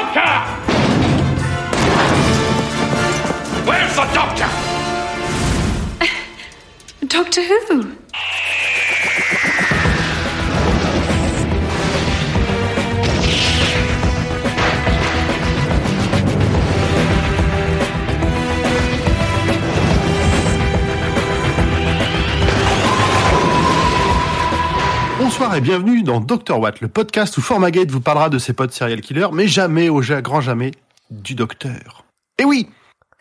doctor? Where's the doctor? Doctor Who? Bonsoir et bienvenue dans Dr Watt, le podcast où Formagate vous parlera de ses potes serial killers, mais jamais, au grand jamais, du docteur. Et oui,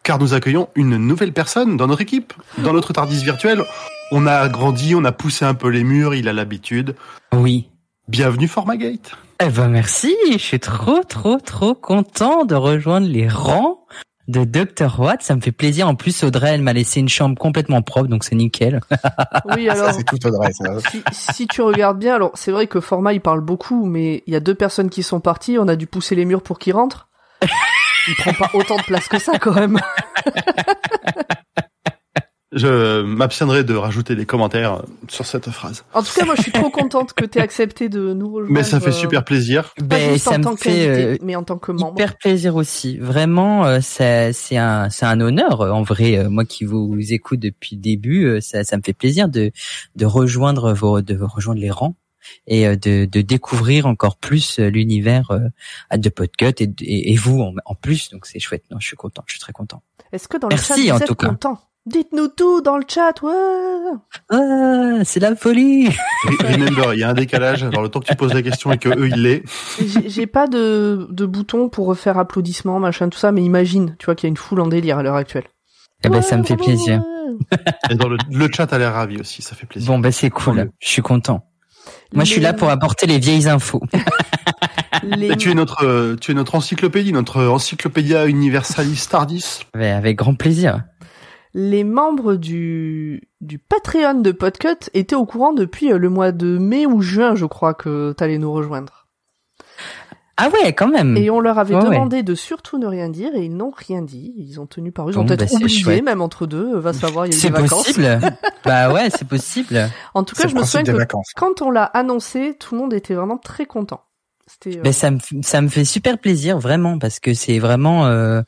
car nous accueillons une nouvelle personne dans notre équipe, dans notre Tardis virtuel. On a grandi, on a poussé un peu les murs, il a l'habitude. Oui. Bienvenue Formagate. Eh ben merci, je suis trop trop trop content de rejoindre les rangs de Dr Watt. Ça me fait plaisir. En plus, Audrey, elle m'a laissé une chambre complètement propre, donc c'est nickel. Oui, alors, C'est tout Audrey, ça. si, si tu regardes bien, alors c'est vrai que Format il parle beaucoup, mais il y a deux personnes qui sont parties, on a dû pousser les murs pour qu'ils rentrent. Il prend pas autant de place que ça quand même. Je m'abstiendrai de rajouter des commentaires sur cette phrase. En tout cas, moi je suis trop contente que t'aies accepté de nous rejoindre. Mais ça fait euh, super plaisir. Pas Ben, juste ça en me tant fait euh, mais en tant que membre. hyper plaisir aussi. Vraiment, euh, c'est c'est un c'est un honneur. En vrai, euh, moi qui vous, écoute depuis le début, euh, ça ça me fait plaisir de de rejoindre vos de rejoindre les rangs et euh, de, de découvrir encore plus l'univers euh, de Podcut et, et, et vous en, en plus. Donc c'est chouette. Non, je suis content. Je suis très content. Est-ce que dans le Merci, chat en vous êtes tout cas. content? Dites-nous tout dans le chat, ouais. Ah, c'est la folie. Re- Remember, il y a un décalage. Alors le temps que tu poses la question et que eux ils l'aient. J'ai pas de, de bouton pour refaire applaudissements, machin, tout ça, mais imagine, tu vois qu'il y a une foule en délire à l'heure actuelle. Eh ben, ça me fait Ouais, plaisir. Et dans le, le chat a l'air ravi aussi, ça fait plaisir. Bon, ben c'est cool. Je suis content. Moi, je suis là pour apporter les vieilles infos. les- Et tu es notre, tu es notre encyclopédie, notre encyclopédia universalis tardis. avec grand plaisir. Les membres du, du Patreon de Podcut étaient au courant depuis euh, le mois de mai ou juin, je crois, que t'allais nous rejoindre. Ah ouais, quand même. Et on leur avait Ouais, ouais. demandé de surtout ne rien dire et ils n'ont rien dit. Ils ont tenu par eux. Ils ont Bon, peut-être bah, c'est oublié, chouette. même entre deux. Va savoir, il y a eu C'est des vacances. possible. bah ouais, c'est possible. En tout C'est cas, je me souviens que vacances. quand on l'a annoncé, tout le monde était vraiment très content. Euh, Mais ça me ça me fait super plaisir vraiment parce que c'est vraiment euh,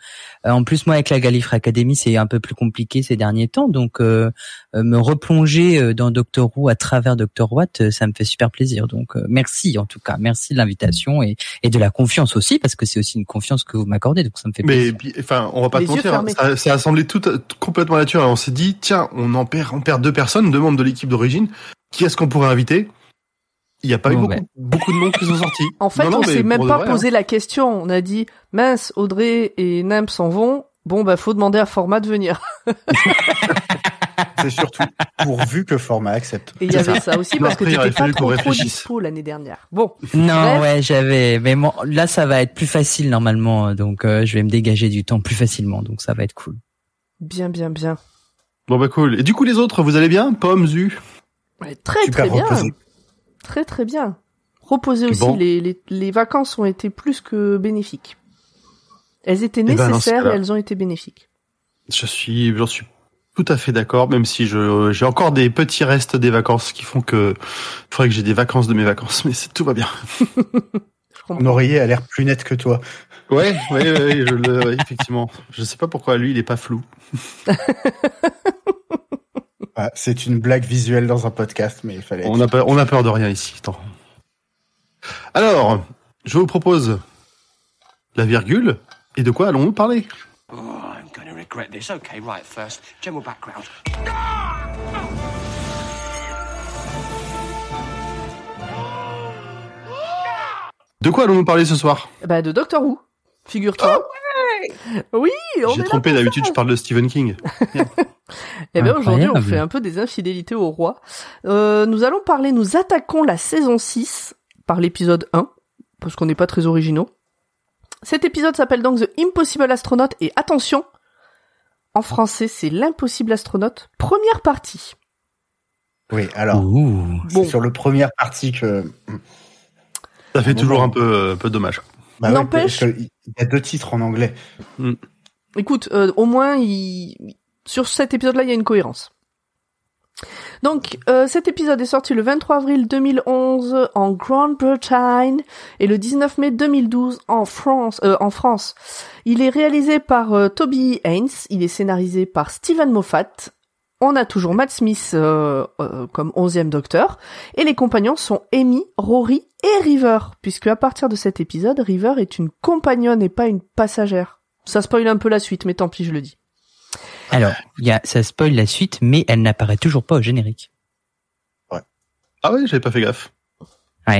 euh, en plus moi avec la Gallifrey Academy c'est un peu plus compliqué ces derniers temps donc euh, euh, me replonger euh, dans Doctor Who à travers Doctor Watt euh, ça me fait super plaisir donc euh, merci en tout cas merci de l'invitation et et de la confiance aussi parce que c'est aussi une confiance que vous m'accordez donc ça me fait Mais plaisir. bi- enfin, on va pas Les te mentir, hein, ça, ça a semblé tout, tout complètement naturel. On s'est dit, tiens, on en perd, on perd deux personnes, deux membres de l'équipe d'origine. Qui est-ce qu'on pourrait inviter? Il n'y a pas eu beaucoup, ben. beaucoup de noms qui sont sortis. En fait, Non, non, on s'est même pas vrai, hein. posé la question. On a dit, mince, Audrey et Nem s'en vont. Bon, bah, faut demander à Format de venir. C'est surtout pourvu que Format accepte. Et il y avait ça. ça, aussi Non, parce que t'étais pas trop, trop dispo l'année dernière. Bon. Non Bref. ouais j'avais mais bon, là ça va être plus facile normalement donc euh, je vais me dégager du temps plus facilement donc ça va être cool. Bien, bien, bien. Bon bah cool. Et du coup, les autres, vous allez bien? Pomme, Zu? Ouais, très, Super très bien. reposé. Très, très bien. Reposer aussi. Bon. Les, les, les vacances ont été plus que bénéfiques. Elles étaient ben, dans ce nécessaires et elles ont été bénéfiques. Je suis, j'en suis tout à fait d'accord, même si je, j'ai encore des petits restes des vacances qui font que, il faudrait que j'ai des vacances de mes vacances, mais tout va bien. Mon oreiller a l'air plus net que toi. Ouais, ouais, ouais, je le, ouais, effectivement. Je sais pas pourquoi lui, il est pas flou. Ah, c'est une blague visuelle dans un podcast, mais il fallait. On a peur, on a peur de rien ici. Attends. Alors, je vous propose la virgule. Et de quoi allons-nous parler? Oh, I'm going to regret this. Okay, right, first, general background. De quoi allons-nous parler ce soir? Bah, de Doctor Who. Figure-toi. Oui, on J'ai trompé, d'habitude je parle de Stephen King. Eh bien, aujourd'hui, on fait un peu des infidélités au roi. Euh, nous allons parler, nous attaquons la saison 6 par l'épisode 1, parce qu'on n'est pas très originaux. Cet épisode s'appelle donc The Impossible Astronaut, et attention, en français, c'est l'impossible astronaute, première partie. Oui, alors, Ouh. Bon. c'est sur le première partie que. Ça fait Bon, toujours bon. un peu, euh, peu dommage. Bah N'empêche- Il y a deux titres en anglais. Écoute, euh, au moins, il... sur cet épisode-là, il y a une cohérence. Donc, euh, cet épisode est sorti le 23 avril 2011 en Grande-Bretagne et le 19 mai 2012 en France. euh, en France. Il est réalisé par euh, Toby Haynes, il est scénarisé par Steven Moffat. On a toujours Matt Smith euh, euh, comme onzième docteur et les compagnons sont Amy, Rory et River, puisque à partir de cet épisode, River est une compagnonne et pas une passagère. Ça spoil un peu la suite, mais tant pis, je le dis. Alors, il y a, ça spoil la suite, mais elle n'apparaît toujours pas au générique. Ah ouais, j'avais pas fait gaffe.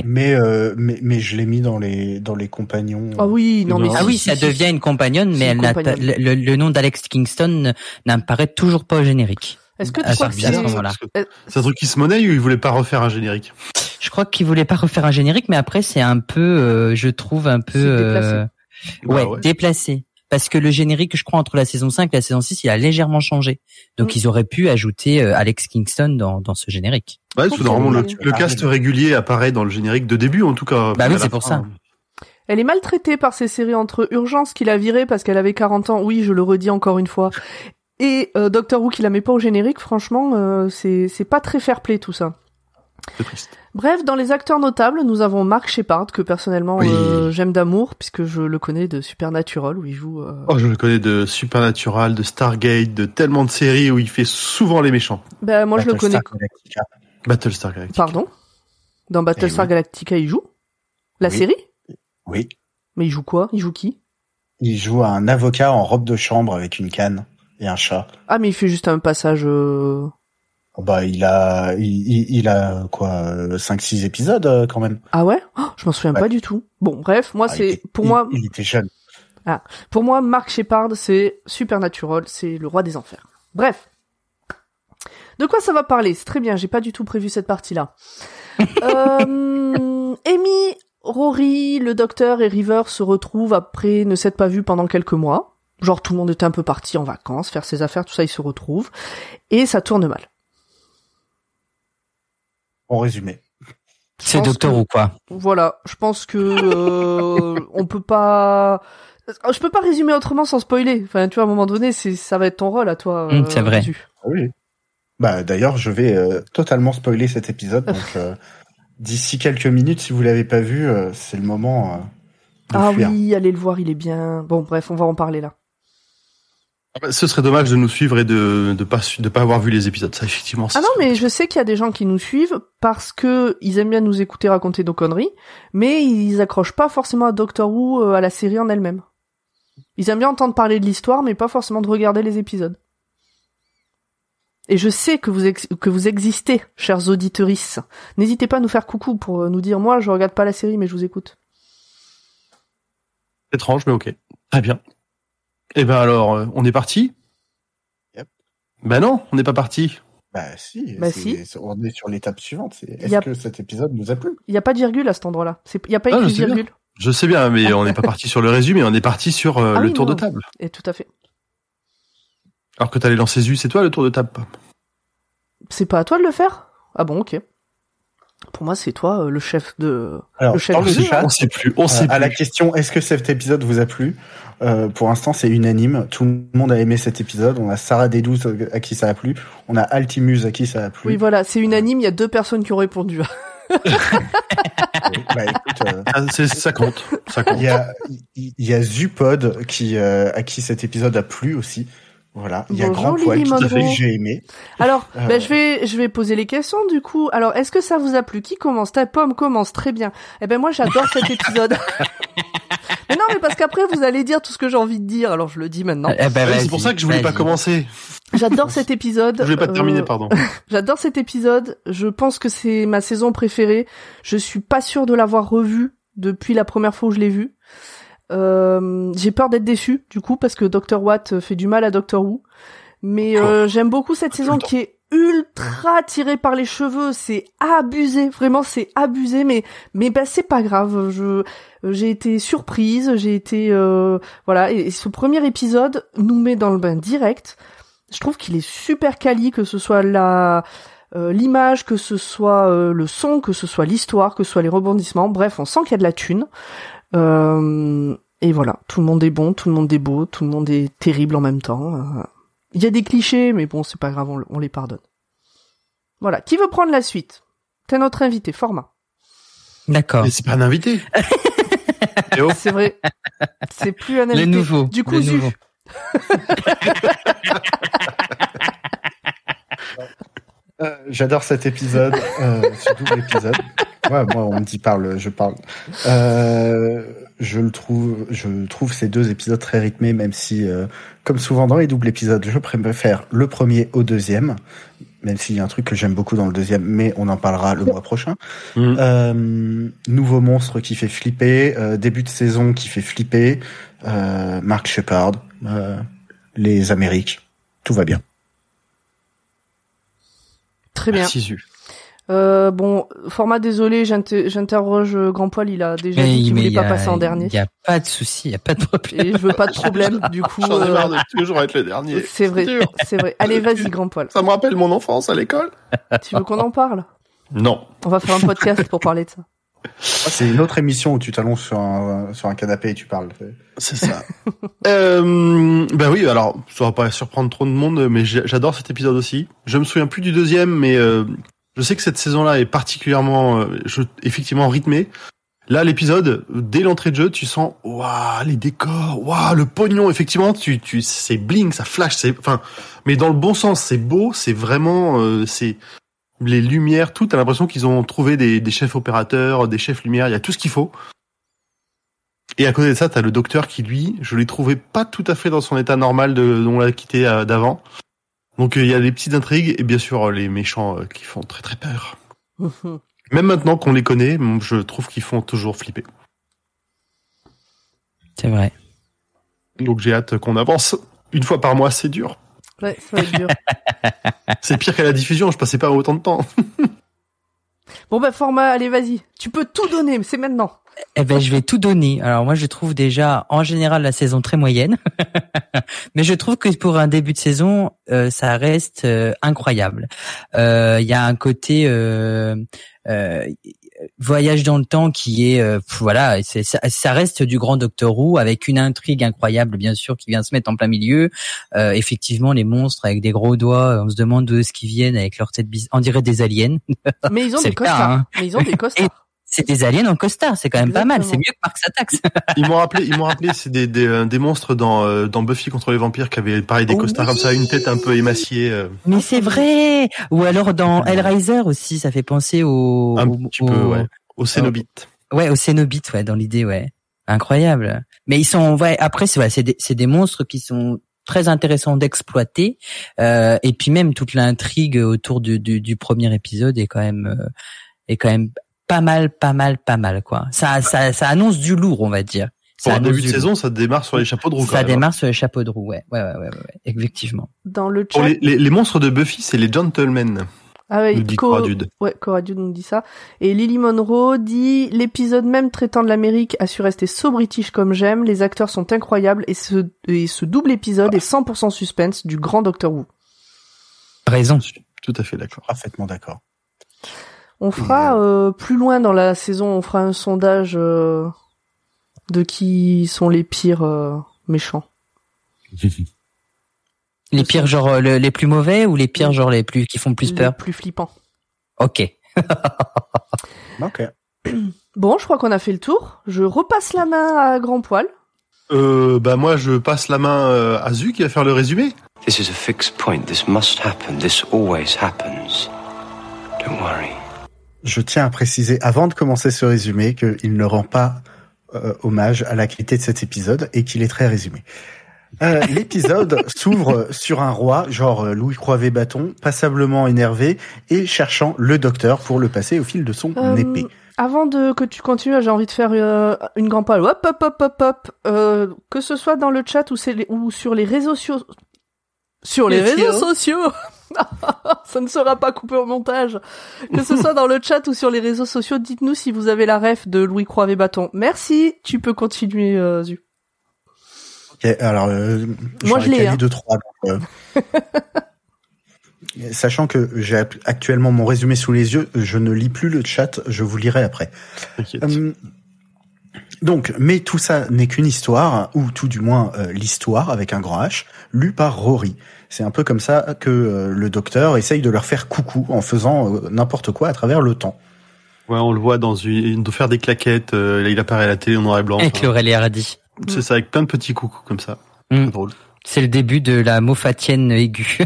Mais, euh, mais, mais je l'ai mis dans les, dans les compagnons. Ah oui, non mais Ah Ah si, oui, si, ça si, devient une compagnonne, mais une elle compagnonne. le, le nom d'Alex Kingston n'apparaît toujours pas au générique. Est-ce que tu Ah, crois ça que ce c'est... moment-là. Euh, C'est un truc qui se monnaie ou il voulait pas refaire un générique Je crois qu'il voulait pas refaire un générique, mais après c'est un peu, euh, je trouve un peu, C'est déplacé. euh, Bah ouais, ouais. déplacé. Parce que le générique, je crois, entre la saison 5 et la saison 6, il a légèrement changé. Donc Mm. ils auraient pu ajouter euh, Alex Kingston dans, dans ce générique. Ouais, que normalement, le, le cast régulier apparaît dans le générique de début, en tout cas. Bah oui, c'est pour fin, ça. Elle est maltraitée par ces séries entre Urgence qu'il a viré parce qu'elle avait 40 ans, oui, je le redis encore une fois, et euh, Doctor Who qui la met pas au générique, franchement, euh, c'est c'est pas très fair play tout ça. C'est triste. Bref, dans les acteurs notables, nous avons Mark Shepard que personnellement Oui. euh, j'aime d'amour puisque je le connais de Supernatural où il joue. euh, Oh, je le connais de Supernatural, de Stargate, de tellement de séries où il fait souvent les méchants. Bah moi je le connais. Battlestar Galactica. Battlestar Galactica. Pardon? Dans Battlestar Eh oui. Galactica, il joue? La Oui. série? Oui. Mais il joue quoi? Il joue qui? Il joue un avocat en robe de chambre avec une canne et un chat. Ah mais il fait juste un passage. euh, Bah, il a, il, il- il a quoi, 5-6 épisodes euh, quand même. Ah ouais? Oh, Je m'en souviens Ouais. pas du tout. Bon, bref, moi Ah, c'est était- pour il- moi il était jeune. pour moi Mark Shepard c'est Supernatural, c'est le roi des enfers. Bref. De quoi ça va parler? C'est très bien, j'ai pas du tout prévu cette partie-là. euh, Amy, Rory, le docteur et River se retrouvent après ne s'être pas vus pendant quelques mois. Genre tout le monde était un peu parti en vacances, faire ses affaires, tout ça, ils se retrouvent. Et ça tourne mal. En résumé. C'est que- Who quoi? Voilà, je pense que euh, on peut pas. Je peux pas résumer autrement sans spoiler. Enfin, tu vois, à un moment donné, c'est ça va être ton rôle à toi. Mm, c'est vrai. Zu. Ah Oui. Bah, d'ailleurs, je vais euh, totalement spoiler cet épisode. donc, euh, d'ici quelques minutes, si vous l'avez pas vu, euh, c'est le moment euh, de Ah fuir. oui, allez le voir, il est bien. Bon, bref, on va en parler là. Ah bah, Ce serait dommage de nous suivre et de de pas de pas avoir vu les épisodes. Ça effectivement. Ah non, mais je sais qu'il y a des gens qui nous suivent parce que ils aiment bien nous écouter raconter nos conneries, mais ils accrochent pas forcément à Doctor Who, euh, à la série en elle-même. Ils aiment bien entendre parler de l'histoire, mais pas forcément de regarder les épisodes. Et je sais que vous ex- que vous existez, chers auditorices. N'hésitez pas à nous faire coucou pour euh, nous dire moi je regarde pas la série mais je vous écoute. étrange, mais ok. Très bien. Eh ben alors, euh, on est parti? Yep. Ben non, on n'est pas parti. Bah si, Bah, on est sur l'étape suivante. Est-ce a- que cet épisode nous a plu? Il y a pas de virgule à cet endroit-là. Il y a pas Ah, écrit je sais bien. virgule. Je sais bien, mais on n'est pas parti sur le résumé, on est parti sur euh, Ah le oui, tour non. de table. Et tout à fait. Alors que t'allais lancer Zu, c'est toi le tour de table? C'est pas à toi de le faire? Ah bon, OK. Pour moi, c'est toi euh, le chef de Alors, Le chef dans le chat, On sait plus, on euh, sait à la question est-ce que cet épisode vous a plu? Euh, Pour l'instant, c'est unanime. Tout le monde a aimé cet épisode. On a Sarah Dedouze à qui ça a plu. On a Altimus à qui ça a plu. Oui, voilà, c'est unanime, il y a deux personnes qui ont répondu. Bah, écoute, euh, Ah, c'est- ça compte, ça compte. Il y a, il y a Zupod qui, euh, à qui cet épisode a plu aussi. Voilà. Il y a Bonjour, Grand Poil Lily qui Monroe. que j'ai aimé. Alors, Euh. ben, je vais je vais poser les questions du coup. Alors, est-ce que ça vous a plu? Qui commence? Ta pomme commence très bien. Eh ben moi, j'adore cet épisode. mais non, mais parce qu'après vous allez dire tout ce que j'ai envie de dire. Alors, je le dis maintenant. Eh ben, vas-y, c'est pour ça que je voulais pas commencer. J'adore cet épisode. Je voulais pas Euh, terminer, pardon. J'adore cet épisode. Je pense que c'est ma saison préférée. Je suis pas sûre de l'avoir revu depuis la première fois où je l'ai vu. Euh, j'ai peur d'être déçue du coup parce que Dr Watt fait du mal à Doctor Who. Mais euh, j'aime beaucoup cette saison qui est ultra tirée par les cheveux. C'est abusé, vraiment c'est abusé. Mais mais bah c'est pas grave. Je j'ai été surprise. J'ai été euh, voilà. Et, et ce premier épisode nous met dans le bain direct. Je trouve qu'il est super quali, que ce soit la euh, l'image, que ce soit euh, le son, que ce soit l'histoire, que ce soit les rebondissements. Bref, on sent qu'il y a de la thune. Euh, et voilà, tout le monde est bon, tout le monde est beau, tout le monde est terrible en même temps. Euh, Il y a des clichés, mais bon, c'est pas grave, on, on les pardonne. Voilà. Qui veut prendre la suite? T'es notre invité, format. D'accord. Mais c'est pas un invité. C'est vrai. C'est plus un invité. Les nouveaux. Du coup, les Zu. nouveaux. Euh, J'adore cet épisode, euh, ce double épisode. Ouais, moi, on me dit parle, je parle. Euh, je le trouve, je trouve ces deux épisodes très rythmés, même si, euh, comme souvent dans les doubles épisodes, je préfère le premier au deuxième, même s'il y a un truc que j'aime beaucoup dans le deuxième, mais on en parlera le mois prochain. Mm. Euh, nouveau monstre qui fait flipper, euh, début de saison qui fait flipper, euh, Mark Shepard, euh, les Amériques, tout va bien. Très bien. Euh, bon, format désolé, j'inter- j'interroge euh, Grand Poil, il a déjà dit qu'il voulait pas a- passer en dernier. Il y a pas de souci, il y a pas de problème. Et je veux pas de problème, du coup. J'en ai euh, marre de toujours être le dernier. C'est vrai, c'est vrai. Allez, vas-y, Grand Poil. Ça me rappelle mon enfance à l'école. Tu veux qu'on en parle? Non. On va faire un podcast pour parler de ça. C'est une autre émission où tu t'allonges sur un, sur un canapé et tu parles. C'est ça. euh, ben oui, alors ça va pas surprendre trop de monde, mais j'adore cet épisode aussi. Je me souviens plus du deuxième, mais euh, je sais que cette saison-là est particulièrement, euh, je, effectivement rythmée. Là, l'épisode, dès l'entrée de jeu, tu sens, waouh, les décors, waouh, le pognon. Effectivement, tu, tu, c'est bling, ça flash, c'est, enfin, mais dans le bon sens, c'est beau, c'est vraiment, euh, c'est les lumières, tout. T'as l'impression qu'ils ont trouvé des, des chefs opérateurs, des chefs lumière. Il y a tout ce qu'il faut. Et à côté de ça, t'as le docteur qui, lui, je l'ai trouvé pas tout à fait dans son état normal de, dont on l'a quitté euh, d'avant. Donc euh, il y a des petites intrigues et bien sûr les méchants euh, qui font très très peur. Même maintenant qu'on les connaît, je trouve qu'ils font toujours flipper. C'est vrai. Donc j'ai hâte qu'on avance. Une fois par mois, c'est dur. Ouais, ça va être dur. C'est pire qu'à la diffusion, je passais pas autant de temps. Bon, bah, format, allez, vas-y. Tu peux tout donner, mais c'est maintenant. Eh ben, je vais tout donner. Alors moi, je trouve déjà en général la saison très moyenne, mais je trouve que pour un début de saison, euh, ça reste euh, incroyable. Euh, Il y a un côté euh, euh, voyage dans le temps qui est, euh, voilà, c'est- ça, ça reste du grand Doctor Who avec une intrigue incroyable, bien sûr, qui vient se mettre en plein milieu. Euh, effectivement, les monstres avec des gros doigts, on se demande d'où est-ce qu'ils viennent avec leur tête bizarre. On dirait des aliens. Mais ils ont des costards. hein. Mais ils ont des costards. C'est des aliens en costard, c'est quand même pas mal. C'est mieux que Mark Satax. Ils m'ont rappelé, ils m'ont rappelé, c'est des, des, euh, des monstres dans, euh, dans Buffy contre les vampires qui avaient pareil des Oh costards comme ça, une tête un peu émaciée. euh, Mais c'est vrai. Ou alors dans Hellraiser aussi, ça fait penser au un au- petit au- peu, ouais. Au Cénobite. Ouais, au Cénobite, ouais, dans l'idée, ouais. Incroyable. Mais ils sont, ouais, après, c'est ouais, c'est des, c'est des monstres qui sont très intéressants d'exploiter. Euh, et puis même toute l'intrigue autour du, du, du premier épisode est quand même, euh, est quand même pas mal, pas mal, pas mal, quoi. Ça, ça, ça annonce du lourd, on va dire. Ça Pour un début de saison, ça démarre sur les chapeaux de roue. quand Ça même, hein. démarre sur les chapeaux de roue, ouais, ouais, ouais, ouais, ouais, ouais, effectivement. Dans le Pour chat. les, les, les monstres de Buffy, c'est les gentlemen, Ah ouais, nous dit Co- Coradude. Ouais, Coradude nous dit ça. Et Lily Monroe dit l'épisode même traitant de l'Amérique a su rester so british comme j'aime. Les acteurs sont incroyables et ce, et ce double épisode est 100% suspense du grand Doctor Who. Raison. Tout à fait d'accord. Parfaitement d'accord. On fera euh, plus loin dans la saison, on fera un sondage euh, de qui sont les pires euh, méchants. Les pires genre euh, le- les plus mauvais ou les pires genre les plus qui font plus les peur. plus flippants. Ok. Ok. Bon, je crois qu'on a fait le tour. Je repasse la main à Grand Poil. Euh, bah moi, je passe la main euh, à Zu qui va faire le résumé. This is a fixed point. This must happen. This always happens. Don't worry. Je tiens à préciser avant de commencer ce résumé qu'il ne rend pas euh, hommage à la qualité de cet épisode et qu'il est très résumé. Euh, L'épisode s'ouvre sur un roi, genre euh, Louis Croivet Bâton, passablement énervé et cherchant le docteur pour le passer au fil de son Euh, épée. Avant de que tu continues, j'ai envie de faire euh, une grande pale. Hop, hop, hop, hop, hop. Euh, que ce soit dans le chat ou, c'est les- ou sur les réseaux sociaux. Sur les Les réseaux sociaux. Ça ne sera pas coupé au montage. Que ce soit dans le chat ou sur les réseaux sociaux, dites-nous si vous avez la ref de Louis Croivet Bâton. Merci, tu peux continuer, euh, Zu. Ok, alors, euh, Moi, je ai l'ai, hein. deux, trois. donc, euh. Sachant que j'ai actuellement mon résumé sous les yeux, je ne lis plus le chat, je vous lirai après. Donc, mais tout ça n'est qu'une histoire, ou tout du moins euh, l'histoire avec un grand H, lue par Rory. C'est un peu comme ça que euh, le docteur essaye de leur faire coucou en faisant euh, n'importe quoi à travers le temps. Ouais, on le voit dans une, de faire des claquettes. euh, là, il apparaît à la télé en noir et blanc. Avec Laurel Hardy. C'est ça, avec plein de petits coucous comme ça. Mm. C'est drôle. C'est le début de la moffatienne aiguë.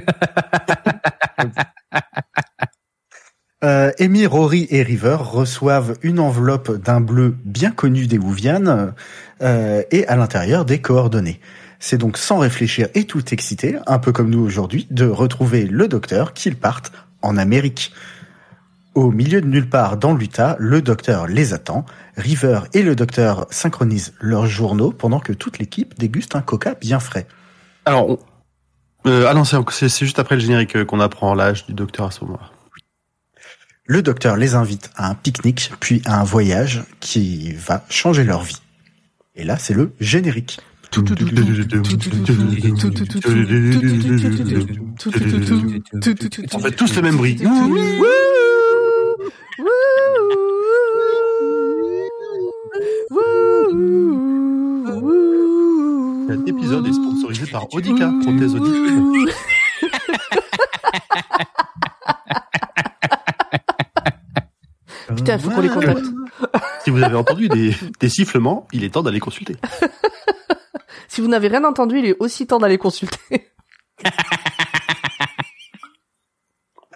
Euh, Amy, Rory et River reçoivent une enveloppe d'un bleu bien connu des Wouvianes euh, et à l'intérieur des coordonnées. C'est donc sans réfléchir et tout excité, un peu comme nous aujourd'hui, de retrouver le docteur qu'ils partent en Amérique. Au milieu de nulle part dans l'Utah, le docteur les attend. River et le docteur synchronisent leurs journaux pendant que toute l'équipe déguste un coca bien frais. Alors, euh, ah non, c'est juste après le générique euh, qu'on apprend l'âge du docteur à ce moment-là. Le docteur les invite à un pique-nique, puis à un voyage qui va changer leur vie. Et là, c'est le générique. On fait tous le même bruit. Cet épisode est sponsorisé par Audica, prothèse auditive. Putain, faut qu'on les contacte. Si vous avez entendu des, des sifflements, il est temps d'aller consulter. Si vous n'avez rien entendu, il est aussi temps d'aller consulter.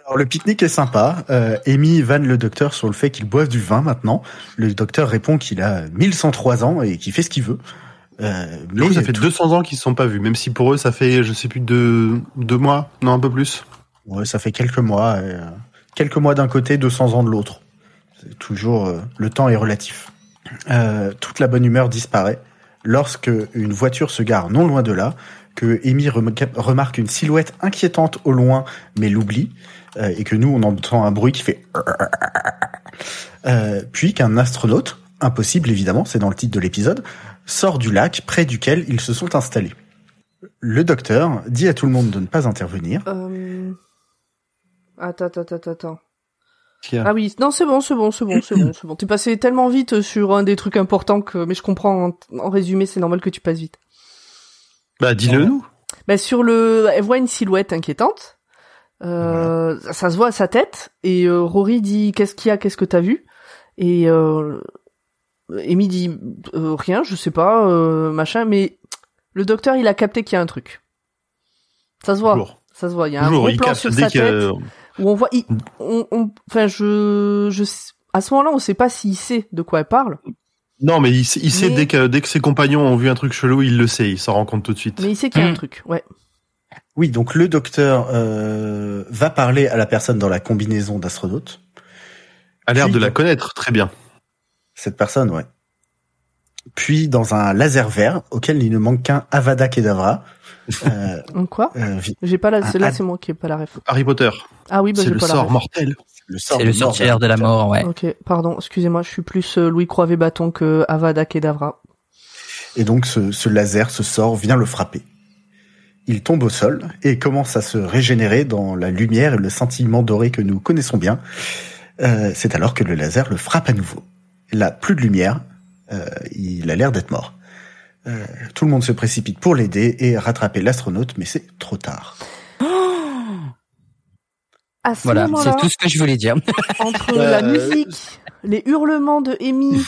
Alors le pique-nique est sympa. Euh, Amy vanne le docteur sur le fait qu'il boive du vin maintenant. Le docteur répond qu'il a 1103 ans et qu'il fait ce qu'il veut. Euh, Du coup, ça fait tout- 200 ans qu'ils se sont pas vus, même si pour eux, ça fait, je sais plus, deux, deux mois, non, un peu plus. ouais, ça fait quelques mois. et, euh, quelques mois d'un côté, 200 ans de l'autre. Toujours euh, le temps est relatif. Euh, toute la bonne humeur disparaît lorsque une voiture se gare non loin de là, que Amy rem- remarque une silhouette inquiétante au loin, mais l'oublie, euh, et que nous on entend un bruit qui fait puis qu'un astronaute, impossible évidemment, c'est dans le titre de l'épisode, sort du lac près duquel ils se sont installés. Le docteur dit à tout le monde de ne pas intervenir. Attends, attends, attends, attends. Ah oui, non, c'est bon, c'est bon, c'est bon, c'est bon, c'est bon. T'es passé tellement vite sur un des trucs importants que, mais je comprends, en, en résumé, c'est normal que tu passes vite. Bah, dis-le nous. Bah, sur le, elle voit une silhouette inquiétante. Euh, ça se voit à sa tête et euh, Rory dit qu'est-ce qu'il y a, qu'est-ce que t'as vu? Et euh, Amy dit euh, rien, je sais pas, euh, machin. Mais le docteur, il a capté qu'il y a un truc. Ça se voit, ça se voit. Il y a un gros plan sur sa tête où on voit, il- on, on- enfin je, je, à ce moment-là, on sait pas s'il sait de quoi elle parle, Non, mais il, sait- dès que, dès que ses compagnons ont vu un truc chelou, il le sait, il s'en rend compte tout de suite. mais il sait qu'il y a un Mm. truc. Ouais. Oui, donc le docteur euh, va parler à la personne dans la combinaison d'astronaute. A l'air de la connaître très bien. Cette personne, ouais. Puis dans un laser vert auquel il ne manque qu'un Avada Kedavra. Euh, quoi euh, J'ai pas la, ad- c'est moi qui ai pas la ref. Harry Potter, Ah oui, bah c'est le sort mortel. C'est de le sorcière de la mort, ouais. Ok, pardon, excusez-moi, je suis plus euh, Louis Croivet Bâton que Avada Kedavra. Et donc ce, ce laser, ce sort, vient le frapper. Il tombe au sol et commence à se régénérer dans la lumière et le scintillement doré que nous connaissons bien. Euh, C'est alors que le laser le frappe à nouveau. Là, plus de lumière. Euh, il a l'air d'être mort. Euh, tout le monde se précipite pour l'aider et rattraper l'astronaute, mais c'est trop tard. À ce Voilà, c'est tout ce que je voulais dire. entre Euh, la musique, les hurlements de Amy,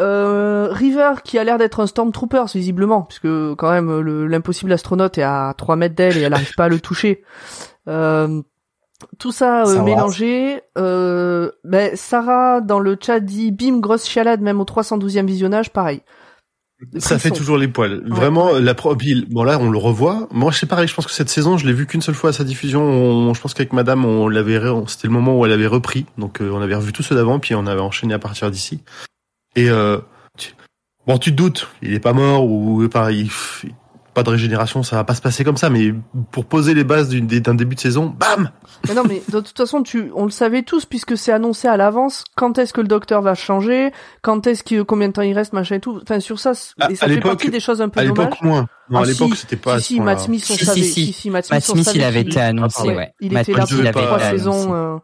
euh, River qui a l'air d'être un Stormtrooper visiblement, puisque quand même le- l'impossible astronaute est à 3 mètres d'elle et elle n'arrive pas à le toucher. Euh, tout ça, euh, mélangé. Euh, ben, Sarah dans le chat dit bim grosse chialade même au 312e visionnage, pareil. Ça fait toujours les poils. Vraiment, la pro bon là, on le revoit. Moi, sais pareil, je pense que cette saison, je l'ai vu qu'une seule fois à sa diffusion. On- je pense qu'avec madame, on l'avait, c'était le moment où elle avait repris. Donc, euh, on avait revu tous ceux d'avant, puis on avait enchaîné à partir d'ici. Et, euh, tu- bon, tu te doutes, il est pas mort ou pareil, pff, pas de régénération, ça va pas se passer comme ça, mais pour poser les bases d'un début de saison, bam! Mais non, mais de toute façon, tu, on le savait tous puisque c'est annoncé à l'avance. Quand est-ce que le docteur va changer Quand est-ce que combien de temps il reste, machin et tout. Enfin, sur ça, c- À- et ça à fait l'époque- partie des choses un peu À dommages. l'époque, moins. Non, Ah, à l'époque, si, c'était pas. Si, si. Matt Smith, on Si, savait. si, si. Si, si, Matt Smith, Matt on Smith, savait il avait été annoncé, Ah, ouais. Il Matt était là pour avait trois saisons.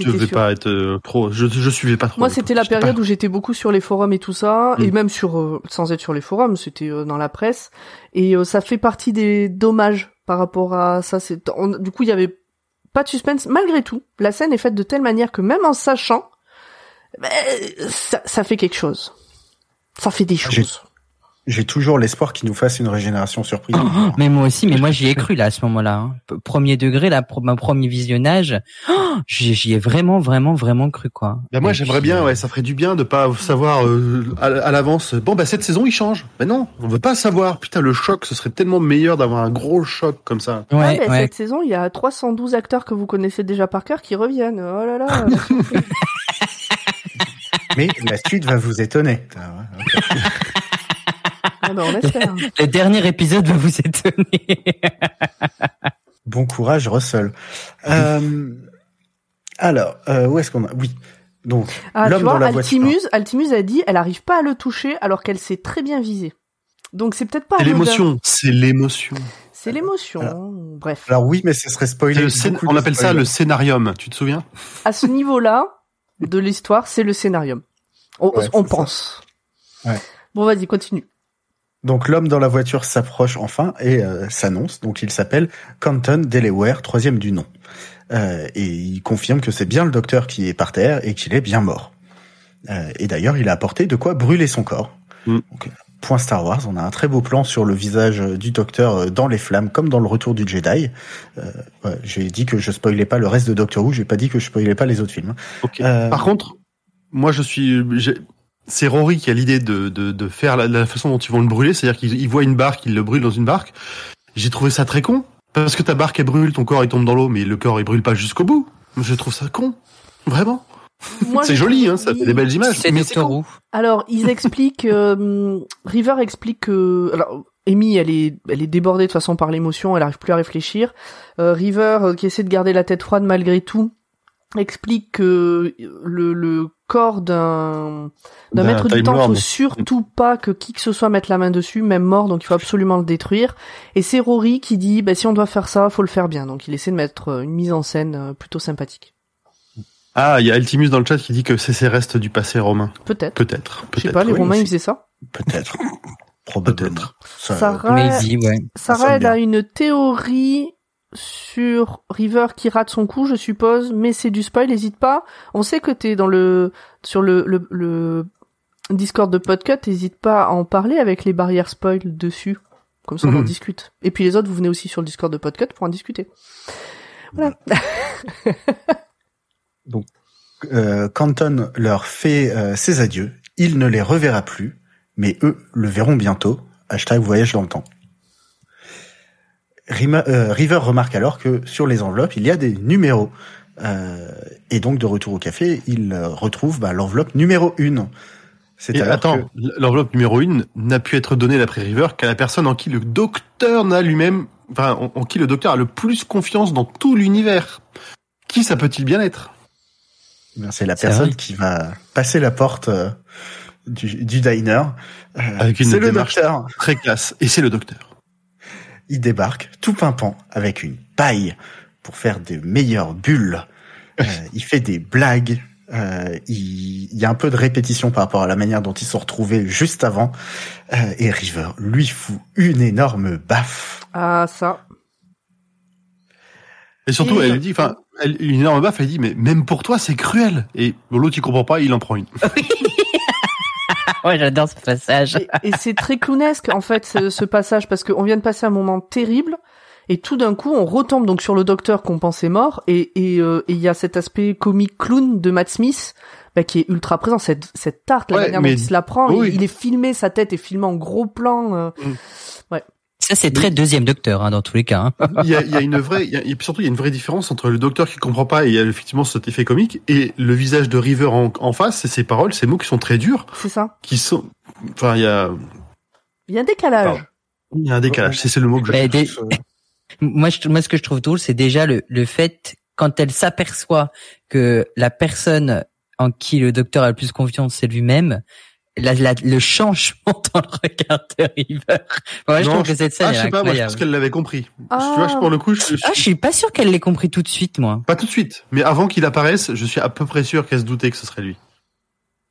Euh, Je devais pas être euh, trop. Je, je suivais pas trop. Moi, c'était la période pas- où j'étais beaucoup sur les forums et tout ça, et Mm. même sur, euh, sans être sur les forums, c'était euh, dans la presse, et euh, ça fait partie des dommages par rapport à ça. C'est, du coup, il y avait pas de suspense. Malgré tout, la scène est faite de telle manière que même en sachant, ben, ça, ça fait quelque chose. Ça fait des choses. J'ai toujours l'espoir qu'il nous fasse une régénération surprise. Oh, mais moi aussi, mais moi j'y ai cru là à ce moment-là. hein. Premier degré, là, pour mon premier visionnage, oh, j'y ai vraiment, vraiment, vraiment cru quoi. Bah moi j'aimerais puis, bien, euh, ouais, ça ferait du bien de pas savoir euh, à, à l'avance. Bon bah cette saison il change. Mais non, on veut pas savoir. Putain le choc, ce serait tellement meilleur d'avoir un gros choc comme ça. Ah, Ouais, ben, ouais. Cette saison, il y a 312 acteurs que vous connaissez déjà par cœur qui reviennent. Oh là là. Mais la suite va vous étonner. Ah. Ah ben, on espère. Le dernier épisode va vous étonner. Bon courage, Russell. Euh, alors, euh, où est-ce qu'on a? Oui. Donc, Ah, l'homme dans la voiture. Altimus, Altimus a dit, elle arrive pas à le toucher alors qu'elle sait très bien viser. Donc c'est peut-être pas. C'est l'émotion, c'est l'émotion. C'est l'émotion. Alors- Bref. Alors oui, mais ce serait scén- beaucoup On appelle ça le scénarium. Tu te souviens? À ce niveau-là de l'histoire, c'est le scénarium. On, Ouais, pense. Ouais. Bon, vas-y, continue. Donc l'homme dans la voiture s'approche enfin et euh, s'annonce. Donc il s'appelle Canton Delaware, troisième du nom. Euh, et il confirme que c'est bien le docteur qui est par terre et qu'il est bien mort. Euh, et d'ailleurs, il a apporté de quoi brûler son corps. Mm. Donc, point Star Wars, on a un très beau plan sur le visage euh, du docteur euh, dans les flammes, comme dans le retour du Jedi. Euh, ouais, j'ai dit que je spoilais pas le reste de Doctor Who, j'ai pas dit que je spoilais pas les autres films. Ok. Euh, Par contre, moi je suis, j'ai- c'est Rory qui a l'idée de, de, de faire la, la façon dont ils vont le brûler, c'est-à-dire qu'il il voit une barque, il le brûle dans une barque. J'ai trouvé ça très con parce que ta barque elle brûle, ton corps il tombe dans l'eau, mais le corps il brûle pas jusqu'au bout. Je trouve ça con, vraiment. Moi, c'est joli, hein, ça fait des belles images. C'est Doctor. Alors, ils expliquent, euh, River explique que, alors, Amy, elle est, elle est débordée de toute façon par l'émotion, elle arrive plus à réfléchir. Euh, River, euh, qui essaie de garder la tête froide malgré tout, explique que le, le corps d'un, d'un maître du temps, faut surtout pas que qui que ce soit mette la main dessus, même mort, donc il faut absolument le détruire. Et c'est Rory qui dit, bah, si on doit faire ça, faut le faire bien. Donc il essaie de mettre euh, une mise en scène euh, plutôt sympathique. Ah, il y a Altimus dans le chat qui dit que c'est ces restes du passé romain. Peut-être. Peut-être. Je sais pas, les oui, Romains, aussi. ils faisaient ça. Peut-être. Probablement. Peut-être. Ça- Sarah, Maybe, ouais. Sarah, elle a bien. une théorie sur River qui rate son coup, je suppose, mais c'est du spoil, n'hésite pas. On sait que t'es dans le, sur le, le, le Discord de Podcut, n'hésite pas à en parler avec les barrières spoil dessus. Comme ça, on en Mhm. discute. Et puis les autres, vous venez aussi sur le Discord de Podcut pour en discuter. Voilà. euh, Canton leur fait euh, ses adieux. Il ne les reverra plus, mais eux le verront bientôt. Hashtag voyage dans le temps. Rima- euh, River remarque alors que sur les enveloppes, il y a des numéros. Euh, et donc, de retour au café, il retrouve bah, l'enveloppe numéro 1. C'est attends, que- l'enveloppe numéro 1 n'a pu être donnée d'après River qu'à la personne en qui le docteur n'a lui-même, enfin, en, en qui le docteur a le plus confiance dans tout l'univers. Qui ça peut-il bien être? Ben, c'est la personne qui va passer la porte euh, du, du diner. Euh, Avec une c'est le démarche- docteur. Très classe. Et c'est le docteur. Il débarque tout pimpant avec une paille pour faire des meilleures bulles. Euh, il fait des blagues. Euh, il, il y a un peu de répétition par rapport à la manière dont ils se sont retrouvés juste avant. Euh, et River lui fout une énorme baffe. Ah, ça. Et surtout, Et- elle dit, enfin, elle- une énorme baffe, elle dit, mais même pour toi, c'est cruel. Et l'autre, il comprend pas, il en prend une. ouais, j'adore ce passage. Et, et c'est très clownesque en fait ce, ce passage parce qu'on vient de passer un moment terrible et tout d'un coup on retombe donc sur le docteur qu'on pensait mort et et euh, et il y a cet aspect comique clown de Matt Smith bah, qui est ultra présent cette cette tarte la Ouais, manière mais- dont il se la prend oui. il, il est filmé sa tête est filmée en gros plan euh, Ça, c'est très deuxième docteur, hein, dans tous les cas. hein. Il y a, il y a une vraie, il y a- et puis surtout, il y a une vraie différence entre le docteur qui comprend pas et il y a effectivement cet effet comique et le visage de River en, en face et ses paroles, ces mots qui sont très durs, c'est ça qui sont, enfin, il y a, il y a un décalage Pardon. il y a un décalage. C'est c'est le mot que je Euh, moi, je, moi, ce que je trouve drôle, c'est déjà le, le fait quand elle s'aperçoit que la personne en qui le docteur a le plus confiance, c'est lui-même. La, la- le changement dans le regard de River. Ouais, je Non, trouve que cette scène Ah, est je sais pas, moi, je pense qu'elle l'avait compris. Tu vois, je- pour le coup, je, je- Ah, je suis pas sûr qu'elle l'ait compris tout de suite, moi. pas tout de suite, mais avant qu'il apparaisse, je suis à peu près sûr qu'elle se doutait que ce serait lui.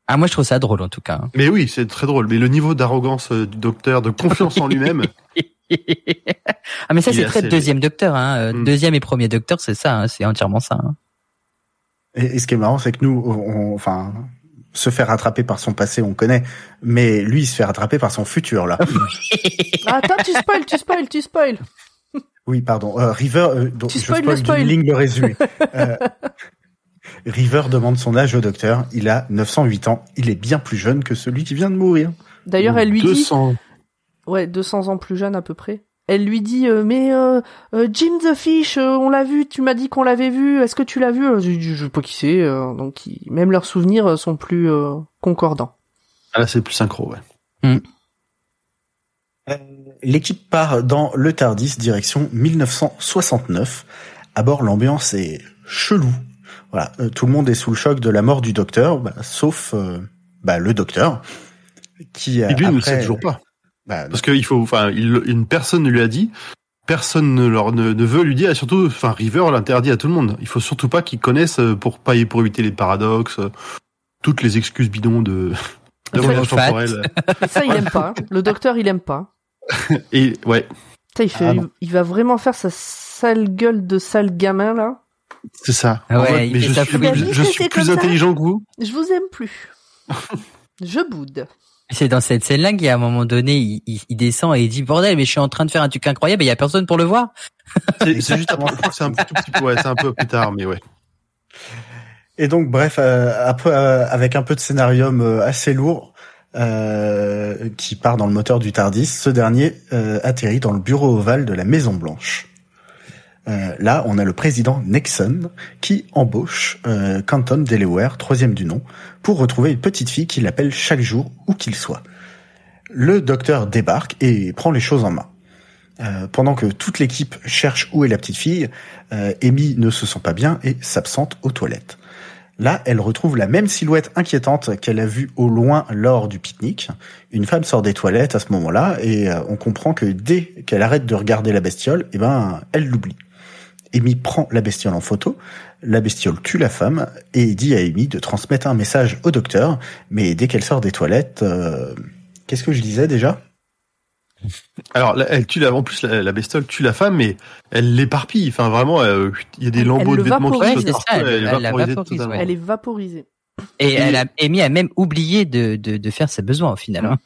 Ah, moi, je trouve ça drôle, en tout cas. Mais oui, c'est très drôle. Mais le niveau d'arrogance euh, du docteur, de confiance en lui-même, ah, mais ça, c'est est très deuxième docteur, hein. Euh, Mm. Deuxième et premier docteur, c'est ça, hein, c'est entièrement ça. hein. Et, et ce qui est marrant, c'est que nous, on, enfin, se faire rattraper par son passé, on connaît, mais lui, il se fait rattraper par son futur là. Ah, attends, tu spoil, tu spoil, tu spoil. Oui, pardon. Euh, River, euh, donc, Tu je spoil le spoil ligne le résumé. Euh, River demande son âge au docteur. Il a 908 ans. Il est bien plus jeune que celui qui vient de mourir. D'ailleurs, elle lui dit, 200. ouais, 200 ans plus jeune à peu près. Elle lui dit, euh, mais euh, euh, Jim the Fish, euh, on l'a vu, tu m'as dit qu'on l'avait vu, est-ce que tu l'as vu? Euh, Je je sais pas qui c'est, euh, donc ils- même leurs souvenirs sont plus euh, concordants. Ah, là, c'est plus synchro, ouais. L'équipe part dans le Tardis direction 1969. À bord, l'ambiance est chelou. Voilà, euh, tout le monde est sous le choc de la mort du docteur, bah, sauf euh, bah, le docteur qui Et lui, ne le après- sait toujours pas. Bah, Parce qu'il faut, enfin, une personne ne lui a dit, personne ne leur ne, ne veut lui dire, et surtout, enfin, River l'interdit à tout le monde. Il faut surtout pas qu'ils connaissent euh, pour pas pour éviter les paradoxes, euh, toutes les excuses bidons de, de Fat. voyage temporel. Et ça, il aime pas. hein. Le docteur, il aime pas. Et ouais, Ça, il, fait, Ah il, va vraiment faire sa sale gueule de sale gamin là. c'est ça. Ah En mais je suis, je, suis plus ça. intelligent que vous. Je vous aime plus. Je boude. C'est dans cette scène-là qu'à un moment donné, il, il- il descend et il dit bordel, mais je suis en train de faire un truc incroyable et il y a personne pour le voir. C'est c'est juste après, c'est un tout petit peu, ouais, c'est un peu plus tard, mais ouais. Et donc, bref, euh, euh, avec un peu de scénarium euh, assez lourd euh, qui part dans le moteur du Tardis, ce dernier euh, atterrit dans le bureau ovale de la Maison Blanche. Euh, là, on a le président Nixon qui embauche euh, Canton Delaware, troisième du nom, pour retrouver une petite fille qu'il appelle chaque jour où qu'il soit. Le docteur débarque et prend les choses en main. Euh, pendant que toute l'équipe cherche où est la petite fille, euh, Amy ne se sent pas bien et s'absente aux toilettes. Là, elle retrouve la même silhouette inquiétante qu'elle a vue au loin lors du pique-nique. Une femme sort des toilettes à ce moment-là et on comprend que dès qu'elle arrête de regarder la bestiole, eh ben, elle l'oublie. Amy prend la bestiole en photo, la bestiole tue la femme et dit à Amy de transmettre un message au docteur, mais dès qu'elle sort des toilettes, euh, qu'est-ce que je disais déjà? Alors, là, elle tue la, en plus, la, la bestiole tue la femme, mais elle l'éparpille. Enfin, vraiment, euh, il y a des lambeaux elle de vêtements qui partout, ça, elle- elle est elle vaporisée vaporise, totalement. ouais. Elle est vaporisée. Et elle a, Amy a même oublié de, de, de faire ses besoins au final. hein.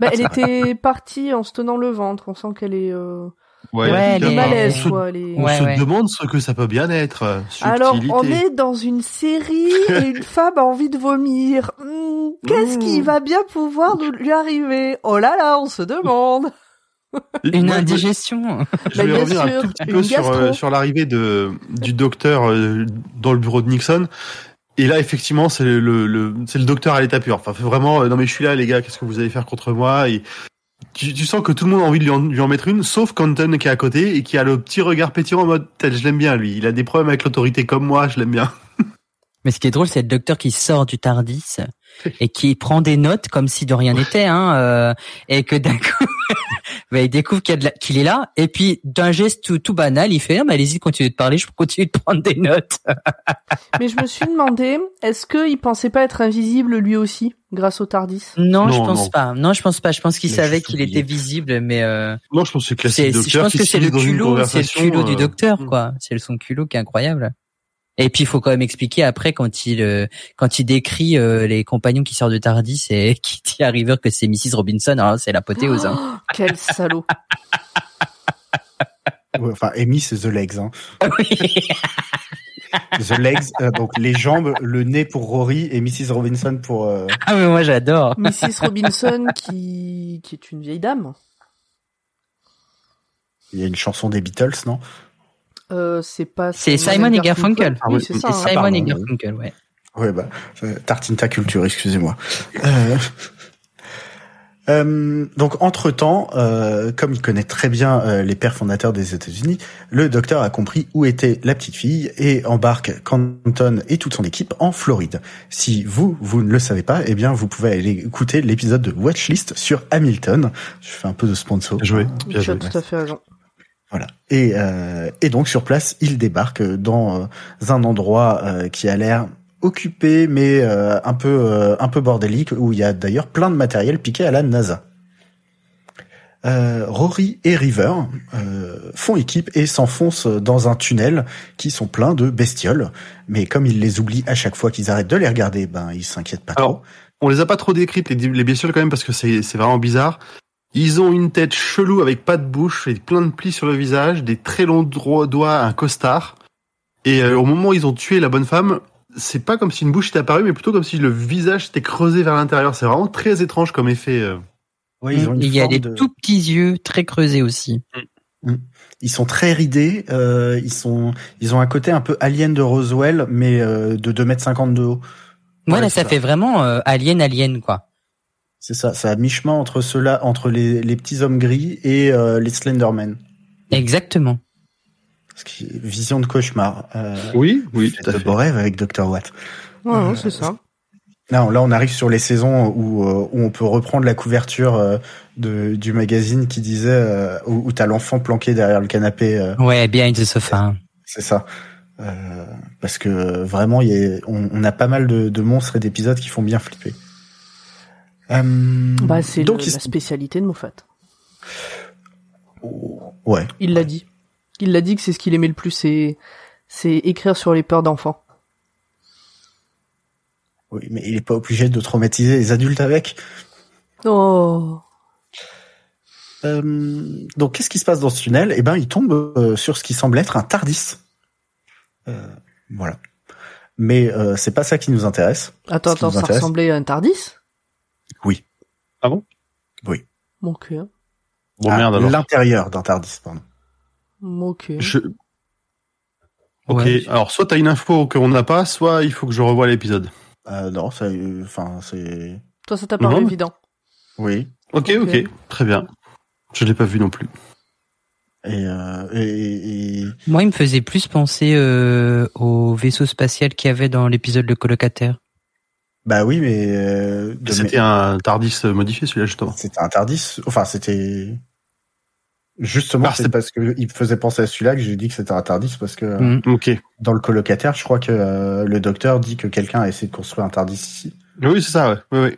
Bah, elle était partie en se tenant le ventre. On sent qu'elle est euh, Ouais, est- malaise. on se, Quoi, est- on Ouais, se ouais. demande ce que ça peut bien être. euh, Alors, on est dans une série et une femme a envie de vomir. Hmm, Qu'est-ce qui Mmh. va bien pouvoir nous lui arriver? Oh là là, on se demande. Une indigestion. Je Bah, vais bien revenir sûr, un tout petit une peu sur, euh, sur l'arrivée de du docteur euh, dans le bureau de Nixon. Et là, effectivement, c'est le, le, le- c'est le docteur à l'état pur. Enfin, vraiment, euh, non mais je suis là, les gars, qu'est-ce que vous allez faire contre moi? Et tu, tu sens que tout le monde a envie de lui en, lui en mettre une, sauf Canton qui est à côté et qui a le petit regard pétillant en mode, je l'aime bien, lui. Il a des problèmes avec l'autorité comme moi, je l'aime bien. Mais ce qui est drôle, c'est le docteur qui sort du Tardis et qui prend des notes comme si de rien n'était, hein, euh, et que d'un coup, bah, il découvre qu'il y a de la- qu'il est là, et puis d'un geste tout, tout banal, il fait, ah, mais allez-y, continuez de parler, je continue de prendre des notes. Mais je me suis demandé, est-ce qu'il pensait pas être invisible lui aussi, grâce au Tardis? Non, Non, je pense non. pas. Non, je pense pas. Je pense qu'il savait qu'il était visible, mais euh, Non, je pense que c'est classique c'est, docteur je pense que c'est le culot, c'est le culot du euh, docteur, hmm. quoi. C'est son culot qui est incroyable. Et puis il faut quand même expliquer après quand il euh, quand il décrit euh, les compagnons qui sortent de Tardis et qui dit à River que c'est Mrs Robinson, alors c'est l'apothéose. Hein. Oh, Quel salaud. Ouais, Enfin, Amy, c'est The Legs. Hein. The Legs, euh, donc les jambes, le nez pour Rory et Mrs. Robinson pour... euh, ah mais moi j'adore. Mrs. Robinson qui, qui est une vieille dame. Il y a une chanson des Beatles, non? Euh, c'est pas. C'est Simon et Garfunkel. Oui, c'est ça. Hein. Simon pardon, et. Garfunkel, ouais. Ouais, bah, euh, tartine ta culture, excusez-moi. Euh, Euh, donc, entre-temps, euh, comme il connaît très bien euh, les pères fondateurs des États-Unis, le docteur a compris où était la petite fille et embarque Canton et toute son équipe en Floride. Si vous, vous ne le savez pas, eh bien, vous pouvez aller écouter l'épisode de Watchlist sur Hamilton. Je fais un peu de sponsor. Bien joué. Bien Tu joué. tout à fait raison. Voilà. Et, euh, et donc sur place, il débarque dans euh, un endroit euh, qui a l'air occupé, mais euh, un peu un peu bordélique, où il y a d'ailleurs plein de matériel piqué à la NASA. Rory et River font équipe et s'enfoncent dans un tunnel qui sont pleins de bestioles. Mais comme ils les oublient à chaque fois qu'ils arrêtent de les regarder, ben ils s'inquiètent pas trop. Alors, on les a pas trop décrites, les, les bestioles quand même, parce que c'est vraiment bizarre. Ils ont une tête chelou avec pas de bouche et plein de plis sur le visage, des très longs doigts, un costard. Et euh, au moment où ils ont tué la bonne femme, c'est pas comme si une bouche était apparue, mais plutôt comme si le visage s'était creusé vers l'intérieur. C'est vraiment très étrange comme effet. euh. Ouais, ils ont une Il y a des de- tout petits yeux très creusés aussi. Ils sont très ridés. Euh, ils sont, ils ont un côté un peu alien de Roswell, mais euh, de 2 mètres 50 de haut. Voilà, Ouais, ça c'est fait vraiment euh, alien alien quoi. C'est ça, ça a mi-chemin entre ceux-là, entre les, les petits hommes gris et euh, les Slendermen. Exactement. Ce qui est vision de cauchemar. Euh, Oui, oui, faites de beaux rêves avec Dr. Watt. Ouais, Euh, c'est ça. Non, là on arrive sur les saisons où, euh, où on peut reprendre la couverture euh, de, du magazine qui disait où, où t'as l'enfant planqué derrière le canapé. Ouais, behind the sofa. c'est ça. Euh, parce que vraiment, il y a, on, on a pas mal de, de monstres et d'épisodes qui font bien flipper. Euh, Bah, c'est le- donc la spécialité de Moffat. ouais. Il l'a dit. Il l'a dit que c'est ce qu'il aimait le plus, c'est c'est écrire sur les peurs d'enfants. Oui, mais il est pas obligé de traumatiser les adultes avec. Oh. Euh, donc, qu'est-ce qui se passe dans ce tunnel? Eh ben, il tombe euh, sur ce qui semble être un Tardis. Euh, voilà. Mais euh, c'est pas ça qui nous intéresse. Attends, attends, ça intéresse. ressemblait à un Tardis? Oui. Ah bon? Oui. Ok. Bon Ah, merde alors. L'intérieur d'un Tardis, pardon. Ok. Je... Ok, Ouais. alors soit t'as une info qu'on n'a pas, soit il faut que je revoie l'épisode. Euh, non, ça, euh, enfin, c'est. Toi, ça t'a paru Non, évident. Oui. Ok, Ok. ok, très bien. Je l'ai pas vu non plus. Et, euh, et, et- Moi, il me faisait plus penser euh, au vaisseau spatial qu'il y avait dans l'épisode Le colocataire. Bah oui, mais euh, C'était un Tardis modifié celui-là justement. c'était un Tardis. Enfin, c'était justement Ah, c'est c'est- parce que il me faisait penser à celui-là que j'ai dit que c'était un Tardis parce que Mm. Ok. dans le colocataire, je crois que euh, le docteur dit que quelqu'un a essayé de construire un Tardis ici. Oui, c'est ça, ouais. Oui, oui.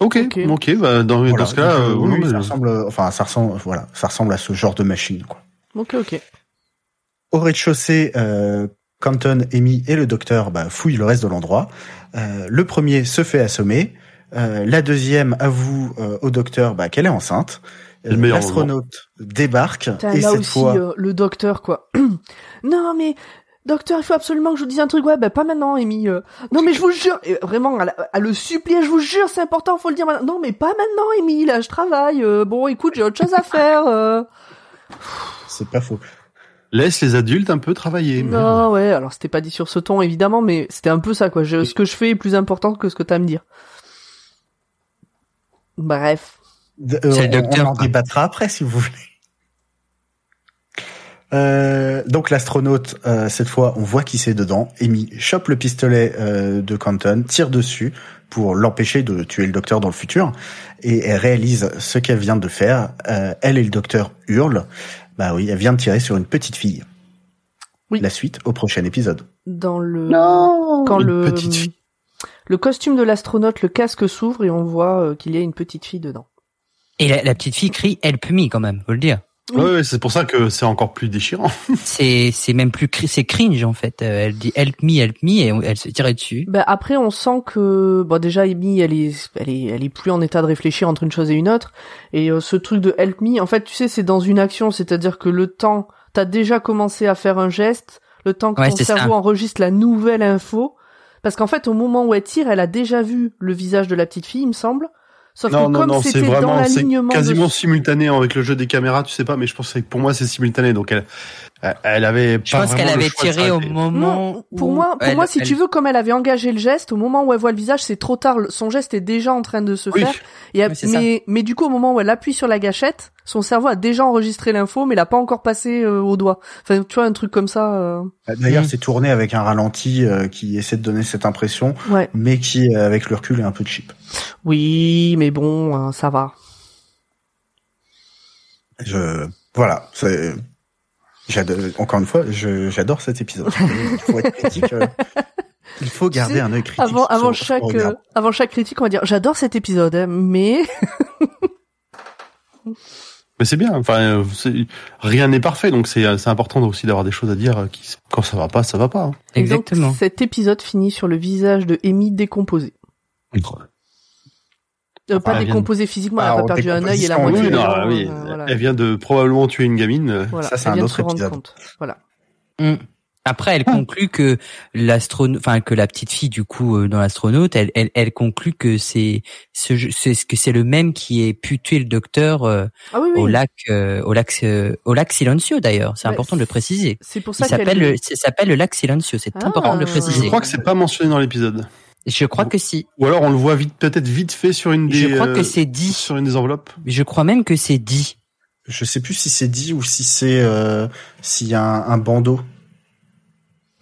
Ok, Ok. ok, bah, dans, Voilà, dans ce cas-là, euh, oui, oui, mais- ça ressemble, enfin, ça ressemble, voilà, ça ressemble à ce genre de machine. Quoi. Ok, ok. Au rez-de-chaussée, euh, Canton, Amy et le docteur bah, fouillent le reste de l'endroit. Euh, le premier se fait assommer. Euh, la deuxième avoue euh, au docteur bah, qu'elle est enceinte. L'astronaute débarque Putain, et là cette aussi, fois, euh, le docteur, quoi. non, mais, docteur, il faut absolument que je vous dise un truc. Ouais, bah, pas maintenant, Amy. euh. Non, mais je vous jure, et vraiment, à, la- à le supplier, je vous jure, c'est important, faut le dire maintenant. Non, mais pas maintenant, Amy, là, je travaille. euh, bon, écoute, j'ai autre chose à faire. euh. c'est pas faux. Laisse les adultes un peu travailler. merde. Non, ouais, alors c'était pas dit sur ce ton, évidemment, mais c'était un peu ça, quoi. Je- ce que je fais est plus important que ce que t'as à me dire. Bref. De- euh, C'est le on- docteur, On en débattra après si vous voulez. Euh, donc l'astronaute, euh, cette fois, on voit qui c'est dedans. Amy chope le pistolet euh, de Canton, tire dessus pour l'empêcher de tuer le docteur dans le futur, et elle réalise ce qu'elle vient de faire. Euh, elle et le docteur hurlent. Bah oui, elle vient de tirer sur une petite fille. Oui. La suite au prochain épisode. Dans le... Non quand Une le... petite fille. Le costume de l'astronaute, le casque s'ouvre et on voit euh, qu'il y a une petite fille dedans. Et la, la petite fille crie Help me quand même, faut le dire. Oui. Ouais, c'est pour ça que c'est encore plus déchirant. C'est c'est même plus c'est cringe en fait. Euh, Elle dit Help me, help me et elle se tirait dessus. Bah après, on sent que bon déjà Amy, elle est, elle est, elle est plus en état de réfléchir entre une chose et une autre. Et euh, ce truc de help me, en fait, tu sais, c'est dans une action, c'est-à-dire que le temps, t'as déjà commencé à faire un geste, le temps que Ouais, ton cerveau ça. enregistre la nouvelle info, parce qu'en fait, au moment où elle tire, elle a déjà vu le visage de la petite fille, il me semble. Sauf non, que non, comme non, c'est c'était dans vraiment, c'est quasiment de... simultané avec le jeu des caméras, tu sais pas, mais je pense que pour moi c'est simultané. Donc elle, Elle avait. Je pas pense qu'elle avait tiré au moment. Non, pour où moi, pour elle- moi, si elle- tu veux, comme elle avait engagé le geste, au moment où elle voit le visage, c'est trop tard. Son geste est déjà en train de se Oui. faire. Et elle- mais, mais du coup, au moment où elle appuie sur la gâchette, son cerveau a déjà enregistré l'info, mais l'a pas encore passé euh, au doigt. Enfin, tu vois, un truc comme ça. euh, D'ailleurs, Mm. c'est tourné avec un ralenti euh, qui essaie de donner cette impression, Ouais. mais qui, euh, avec le recul, est un peu cheap. Oui, mais bon, euh, ça va. Je, voilà, c'est, encore une fois, j'adore cet épisode. Il faut être critique. euh, il faut garder sais, un œil critique. Avant, avant chaque, euh, avant chaque critique, on va dire, j'adore cet épisode, hein, mais Mais c'est bien. Enfin, euh, rien n'est parfait, donc c'est important aussi d'avoir des choses à dire. Qui, quand ça va pas, ça va pas. hein. Donc, Exactement. cet épisode finit sur le visage de Amy décomposé. Euh, pas elle vient de- décomposé physiquement, elle a Ah, pas perdu un œil et la moitié Oui, des non, dents, oui. euh, voilà. Elle vient de probablement tuer une gamine. Voilà, Ça, c'est un autre épisode. compte. Voilà. Mm. Après, elle conclut que l'astronaute, enfin que la petite fille du coup euh, dans l'astronaute, elle, elle, elle conclut que c'est ce, que c'est le même qui ait pu tuer le docteur euh, Ah oui, oui. au lac, euh, au lac, euh, au lac Silencio d'ailleurs. C'est Ouais, important de le préciser. C'est pour Il ça qu'elle s'appelle, s'appelle le lac Silencio. C'est Ah. important de le Je préciser. crois que c'est pas mentionné dans l'épisode. Je crois que si. Ou alors on le voit vite, peut-être vite fait sur une des. Je crois euh, que c'est dit. Sur une des enveloppes. Je crois même que c'est dit. Je sais plus si c'est dit ou si c'est, euh, s'il y a un, un bandeau.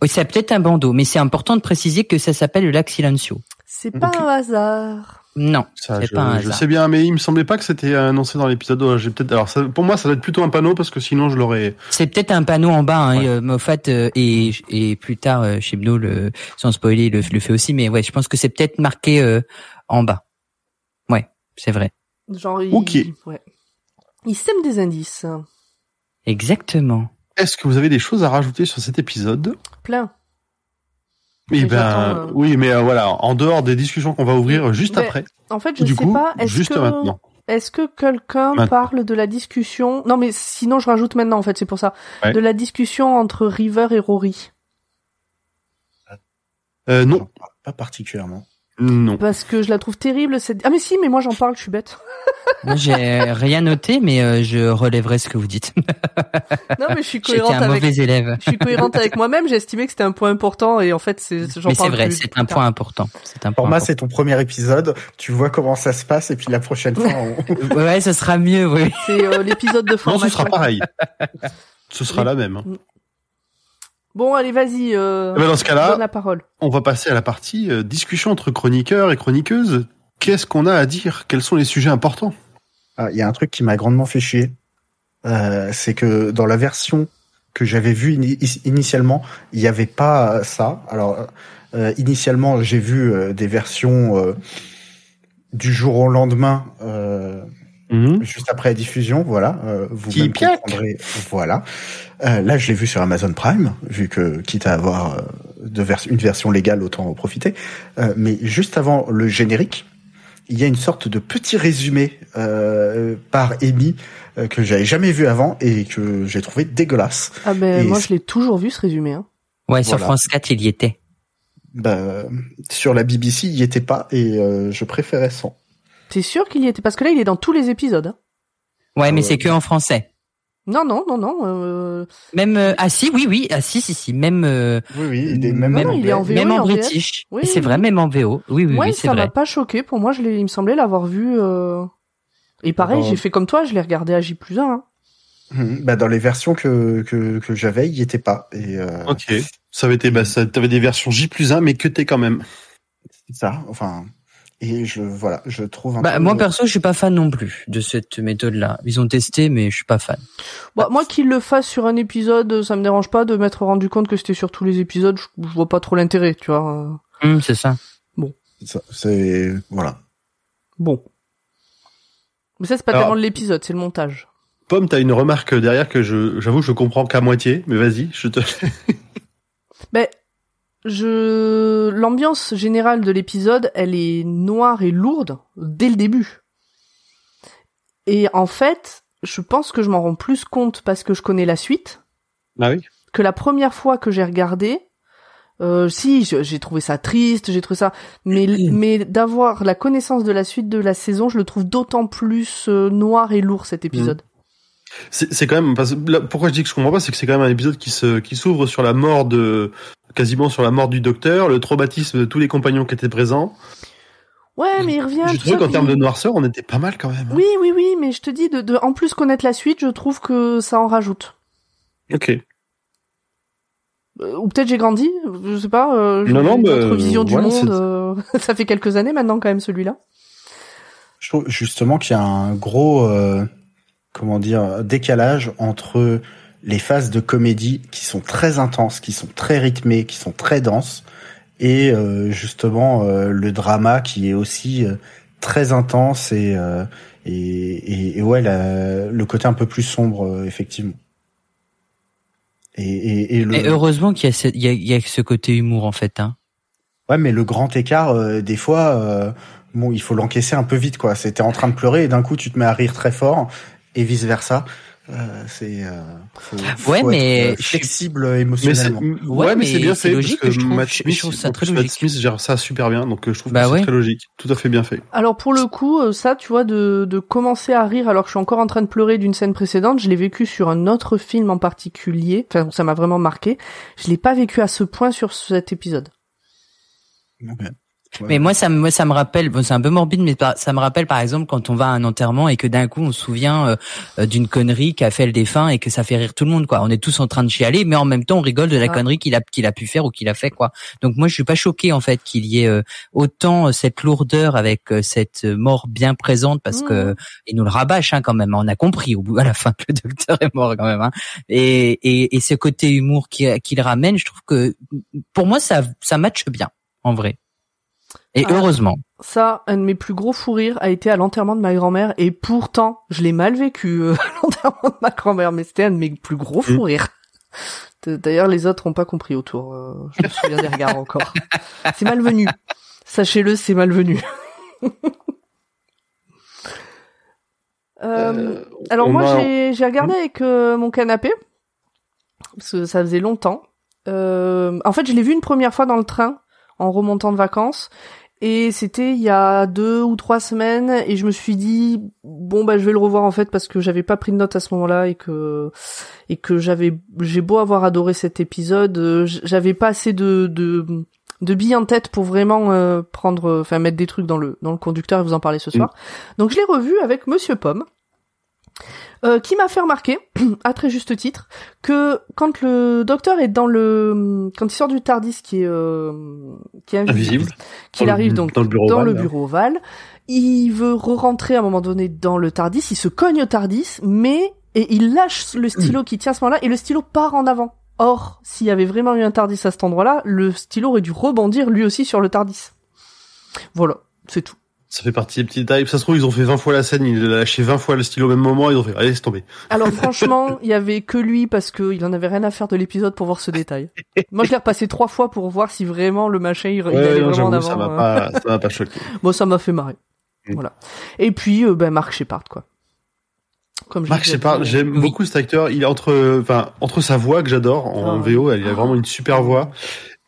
Oui, c'est peut-être un bandeau, mais c'est important de préciser que ça s'appelle le lac Silencio. C'est pas un hasard. Non, Ça, c'est je, pas un je sais bien, mais il me semblait pas que c'était annoncé dans l'épisode. Oh, J'ai peut-être. Alors, ça, pour moi, ça doit être plutôt un panneau parce que sinon, je l'aurais. C'est peut-être un panneau en bas. Hein, Ouais. et, euh, Moffat euh, et, et plus tard euh, Chibnall, le sans spoiler, le, le fait aussi. Mais ouais, je pense que c'est peut-être marqué euh, en bas. Ouais, c'est vrai. Genre, il, Ok. ouais. Il sème des indices. Exactement. Est-ce que vous avez des choses à rajouter sur cet épisode? Plein. Eh Mais ben, euh, oui, mais euh, voilà, en dehors des discussions qu'on va ouvrir juste Mais après. En fait, je du sais coup, pas, est-ce juste que, maintenant. est-ce que quelqu'un parle de la discussion, non mais sinon je rajoute maintenant en fait, c'est pour ça, Ouais. de la discussion entre River et Rory. Euh, non, Pas particulièrement. Non. Parce que je la trouve terrible cette... Ah mais si, mais moi j'en parle, je suis bête. Moi, j'ai rien noté, mais euh, je relèverai ce que vous dites. Non mais je suis J'étais cohérente un avec... mauvais élève. Je suis cohérente avec moi-même, j'ai estimé que c'était un point important et en fait c'est Mais c'est vrai, plus c'est plus un point important. C'est un point. Pour moi, important. c'est ton premier épisode. Tu vois comment ça se passe et puis la prochaine fois, on... Ouais, ce sera mieux, oui. C'est euh, l'épisode de Non, formation. ce sera pareil. ce sera Oui. la même. Bon allez vas-y, euh, Eh ben, dans ce cas-là, donne la parole. on va passer à la partie euh, discussion entre chroniqueurs et chroniqueuses. Qu'est-ce qu'on a à dire? Quels sont les sujets importants? Ah, il y a un truc qui m'a grandement fait chier. Euh, c'est que dans la version que j'avais vue ini- initialement, il n'y avait pas ça. Alors, euh, initialement, j'ai vu euh, des versions euh, du jour au lendemain, euh, juste après la diffusion. Voilà, euh, vous Qui comprendrez. Voilà. Euh, là, je l'ai vu sur Amazon Prime, vu que quitte à avoir euh, de vers- une version légale, autant en profiter. Euh, mais juste avant le générique, il y a une sorte de petit résumé euh, par Amy euh, que j'avais jamais vu avant et que j'ai trouvé dégueulasse. Ah ben Et moi je l'ai toujours vu ce résumé. Hein. Ouais, sur Voilà. France 4, il y était. Bah, sur la BBC, il y était pas et euh, je préférais sans. T'es sûr qu'il y était? Parce que là il est dans tous les épisodes. hein. Ouais, mais ouais. c'est que en français. Non non non non. Euh... Même euh, ah si oui oui ah si si si même euh, Oui, oui, il est même, Même- en il est en. VO, même en en british. Oui, c'est oui, vrai même en VO. Oui oui Moi, oui c'est ça m'a vrai. pas choqué. Pour moi, je il me semblait l'avoir vu. Euh... Et pareil, Bon. j'ai fait comme toi, je l'ai regardé à J plus 1. Hein. Mhm. Bah, dans les versions que, que, que j'avais, il y était pas. Et euh, Ok. Ça avait été, bah, ça, t'avais des versions J plus 1, mais que t'es quand même. c'est ça. Enfin, et je voilà, je trouve un Bah, peu- moi perso, je suis pas fan non plus de cette méthode-là. Ils ont testé, mais je suis pas fan. Bah, moi, qu'il le fasse sur un épisode, ça me dérange pas de m'être rendu compte que c'était sur tous les épisodes. Je, je vois pas trop l'intérêt, tu vois. euh. Hum, c'est ça. Ça, c'est voilà. Bon. Mais ça, c'est pas Alors- tellement de l'épisode, c'est le montage. Pomme, t'as une remarque derrière que je, j'avoue, je comprends qu'à moitié, mais vas-y, je te. Mais je, l'ambiance générale de l'épisode, elle est noire et lourde dès le début. Et en fait, je pense que je m'en rends plus compte parce que je connais la suite. Ah oui. que la première fois que j'ai regardé, euh, si j'ai trouvé ça triste, j'ai trouvé ça, mais mais d'avoir la connaissance de la suite de la saison, je le trouve d'autant plus euh, noir et lourd cet épisode. C'est quand même parce, là, pourquoi je dis que je comprends pas, c'est que c'est quand même un épisode qui se qui s'ouvre sur la mort de quasiment sur la mort du docteur, le traumatisme de tous les compagnons qui étaient présents. Ouais, mais il revient. je ça, qu'en termes de noirceur, on était pas mal quand même. hein. Oui, oui, oui, mais je te dis, de, de, en plus connaître la suite, je trouve que ça en rajoute. Ok. Euh, ou peut-être j'ai grandi, je sais pas. Euh, j'ai Non, non, une bah, autre vision du monde. euh, ça fait quelques années maintenant quand même celui-là. Je trouve justement qu'il y a un gros, euh, comment dire, décalage entre les phases de comédie qui sont très intenses, qui sont très rythmées, qui sont très denses, et euh, justement euh, le drama qui est aussi euh, très intense et, euh, et, et, et ouais, la- le côté un peu plus sombre, euh, effectivement. Et, et, et le... Et heureusement qu'il y a, ce, il y, a, il y a ce côté humour en fait. Hein. Ouais, mais le grand écart, euh, des fois, euh, bon, il faut l'encaisser un peu vite, quoi. C'était en train de pleurer et d'un coup, tu te mets à rire très fort et vice versa. Euh, c'est euh, faut, Ouais, faut mais être, euh, je flexible Mais c'est émotionnellement. ouais, Ouais, mais, c'est bien c'est fait logique, parce que je trouve. Matt Je- je Smith, trouve ça très plus, Matt logique. Smith gère ça super bien, donc euh, je trouve Bah que ouais. c'est très logique, tout à fait bien fait. Alors pour le coup, euh, ça, tu vois, de, de commencer à rire alors que je suis encore en train de pleurer d'une scène précédente, je l'ai vécu sur un autre film en particulier. Enfin, ça m'a vraiment marqué. Je l'ai pas vécu à ce point sur cet épisode. Ouais. Mais moi, ça, me- moi, ça me rappelle, bon, c'est un peu morbide, mais ça me rappelle par exemple quand on va à un enterrement et que d'un coup on se souvient euh, euh, d'une connerie qu'a fait le défunt et que ça fait rire tout le monde, quoi. On est tous en train de chialer, mais en même temps on rigole de la Ah. connerie qu'il a qu'il a pu faire ou qu'il a fait, quoi. Donc moi, je suis pas choqué en fait qu'il y ait euh, autant euh, cette lourdeur avec euh, cette mort bien présente parce Mhm. que il nous le rabâche hein, quand même. On a compris au bout à la fin que le docteur est mort quand même. Hein. Et, et, et ce côté humour qu'il qu'il ramène, je trouve que pour moi ça ça matche bien en vrai. Et Ah. heureusement. Ça, un de mes plus gros fous rires a été à l'enterrement de ma grand-mère et pourtant, je l'ai mal vécu euh, à l'enterrement de ma grand-mère, mais c'était un de mes plus gros fous rires. D- D'ailleurs, les autres ont pas compris autour. euh, je me souviens des regards encore. C'est malvenu. Sachez-le, c'est malvenu. Euh, alors on moi, j'ai regardé avec euh, mon canapé parce que ça faisait longtemps. Euh, en fait, je l'ai vu une première fois dans le train en remontant de vacances. Et c'était il y a deux ou trois semaines et je me suis dit bon bah je vais le revoir en fait parce que j'avais pas pris de notes à ce moment-là et que et que j'avais j'ai beau avoir adoré cet épisode euh, j'avais pas assez de de de billes en tête pour vraiment euh, prendre enfin mettre des trucs dans le dans le conducteur et vous en parler ce soir. Donc je l'ai revu avec Monsieur Pomme euh, qui m'a fait remarquer, à très juste titre, que quand le docteur est dans le, quand il sort du Tardis qui est, euh, qui est invisible, qu'il le arrive donc dans le bureau dans ovale, le bureau ovale, il veut re-rentrer à un moment donné dans le Tardis, il se cogne au Tardis, mais et il lâche le stylo qui tient à ce moment-là et le stylo part en avant. Or, s'il y avait vraiment eu un Tardis à cet endroit-là, le stylo aurait dû rebondir lui aussi sur le Tardis. Voilà, c'est tout. Ça fait partie des petits détails. Ça se trouve, ils ont fait 20 fois la scène, il a lâché 20 fois le stylo au même moment, ils ont fait, allez, laisse tomber. Alors franchement, il y avait que lui parce que il en avait rien à faire de l'épisode pour voir ce détail. Moi, je l'ai repassé trois fois pour voir si vraiment le machin il, il Ouais, allait non, vraiment en j'avoue, ça avant. m'a euh. pas, ça m'a pas choqué. Bon, ça m'a fait marrer. Mm. Voilà. Et puis, euh, ben Marc Shepard, quoi. Comme Marc Shepard, dit, j'aime Oui. beaucoup cet acteur. Il est entre, enfin, entre sa voix que j'adore en Ah. VO, elle il a vraiment une super voix,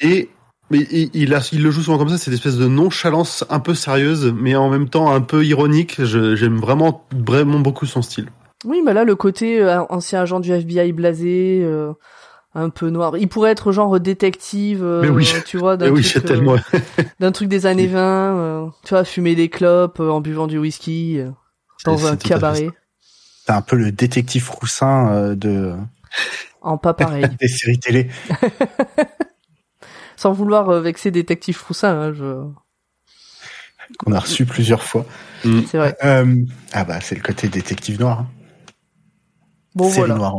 et mais il, il, a, il le joue souvent comme ça, cette espèce de nonchalance un peu sérieuse, mais en même temps un peu ironique. Je- J'aime vraiment, vraiment beaucoup son style. Oui, mais là, le côté euh, ancien agent du FBI blasé, euh, un peu noir. Il pourrait être genre détective, euh, Mais oui. tu vois, d'un oui, truc, c'est euh, d'un truc des années 20, euh, tu vois, fumer des clopes euh, en buvant du whisky euh, dans c'est un cabaret. C'est un peu le détective Roussin euh, de En pas pareil. des séries télé. Sans vouloir euh, vexer détective Froussin, hein, je... qu'on a reçu plusieurs fois. c'est vrai. Euh, ah bah c'est le côté détective noir. hein. Bon, voilà. noire.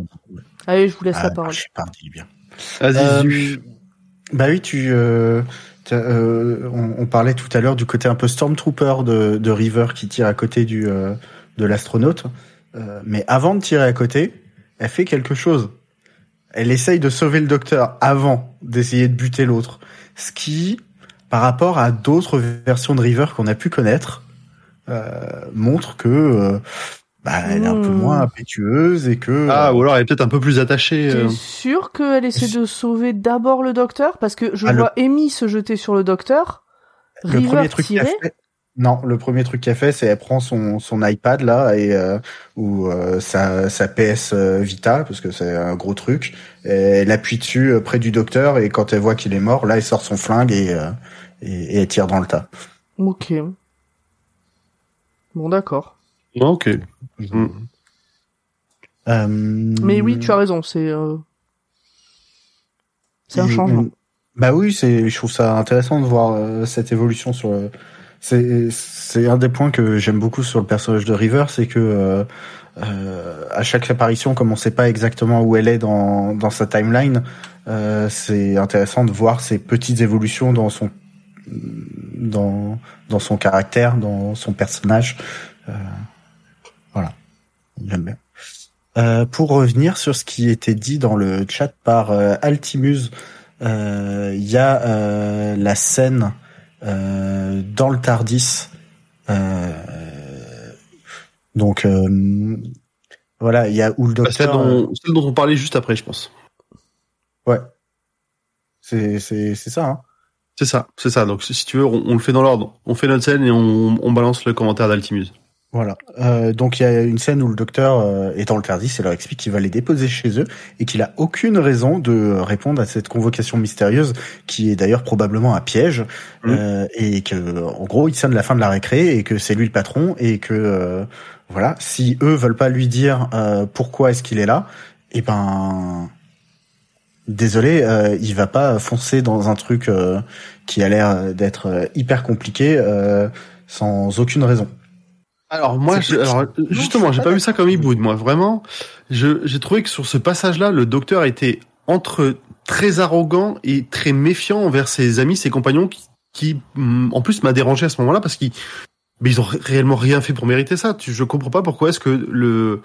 Allez, je vous laisse Ah, la parole. Je sais pas, dis bien. Vas-y, Euh, bah oui, tu. euh, euh, on, on parlait tout à l'heure du côté un peu Stormtrooper de, de River qui tire à côté du euh, de l'astronaute. Euh, mais avant de tirer à côté, elle fait quelque chose. Elle essaye de sauver le docteur avant d'essayer de buter l'autre. Ce qui, par rapport à d'autres versions de River qu'on a pu connaître, euh, montre que euh, bah, elle est un peu Hmm. moins impétueuse et que Ah, ou alors elle est peut-être un peu plus attachée. T'es euh. sûr qu'elle essaie de sauver d'abord le docteur? Parce que je Ah, le- vois Amy se jeter sur le docteur, le River premier truc qu'elle tirer. fait, Non, le premier truc qu'elle fait, c'est elle prend son, son iPad là et euh, ou euh, sa, sa PS euh, Vita parce que c'est un gros truc. Et elle appuie dessus euh, près du docteur et quand elle voit qu'il est mort, là elle sort son flingue et, euh, et, et elle tire dans le tas. Ok. Bon, d'accord. Ok. Mm. Mais oui, tu as raison, c'est... euh, C'est un Et- changement. Bah oui, c'est, je trouve ça intéressant de voir euh, cette évolution sur le. C'est, un des points que j'aime beaucoup sur le personnage de River, c'est que euh, euh, à chaque apparition, comme on sait pas exactement où elle est dans dans sa timeline, euh, c'est intéressant de voir ces petites évolutions dans son dans dans son caractère, dans son personnage. Euh, voilà, j'aime bien. Euh, pour revenir sur ce qui était dit dans le chat par euh, euh, il y a euh, la scène euh, dans le Tardis. Euh, donc euh, voilà, il y a où le Bah, celle, docteur. dont, celle dont on parlait juste après, je pense. ouais, c'est c'est c'est ça. Hein. C'est ça, c'est ça. Donc si tu veux, on, on le fait dans l'ordre. On fait notre scène et on, on balance le commentaire d'Altimuse. Voilà. Euh, donc il y a une scène où le docteur euh, est dans le Tardis et leur explique qu'il va les déposer chez eux et qu'il a aucune raison de répondre à cette convocation mystérieuse qui est d'ailleurs probablement un piège Mhm. euh, et que en gros il sonne la fin de la récré et que c'est lui le patron et que euh, voilà si eux veulent pas lui dire euh, pourquoi est-ce qu'il est là et ben désolé euh, il va pas foncer dans un truc euh, qui a l'air d'être hyper compliqué euh, sans aucune raison. Alors moi, je- alors, justement, j'ai pas pas vu ça comme Iboud. Moi, vraiment, je j'ai trouvé que sur ce passage-là, le docteur était entre très arrogant et très méfiant envers ses amis, ses compagnons, qui, qui hum, en plus m'a dérangé à ce moment-là parce qu'ils mais ils ont ré- réellement rien fait pour mériter ça. Tu, je comprends pas pourquoi est-ce que le,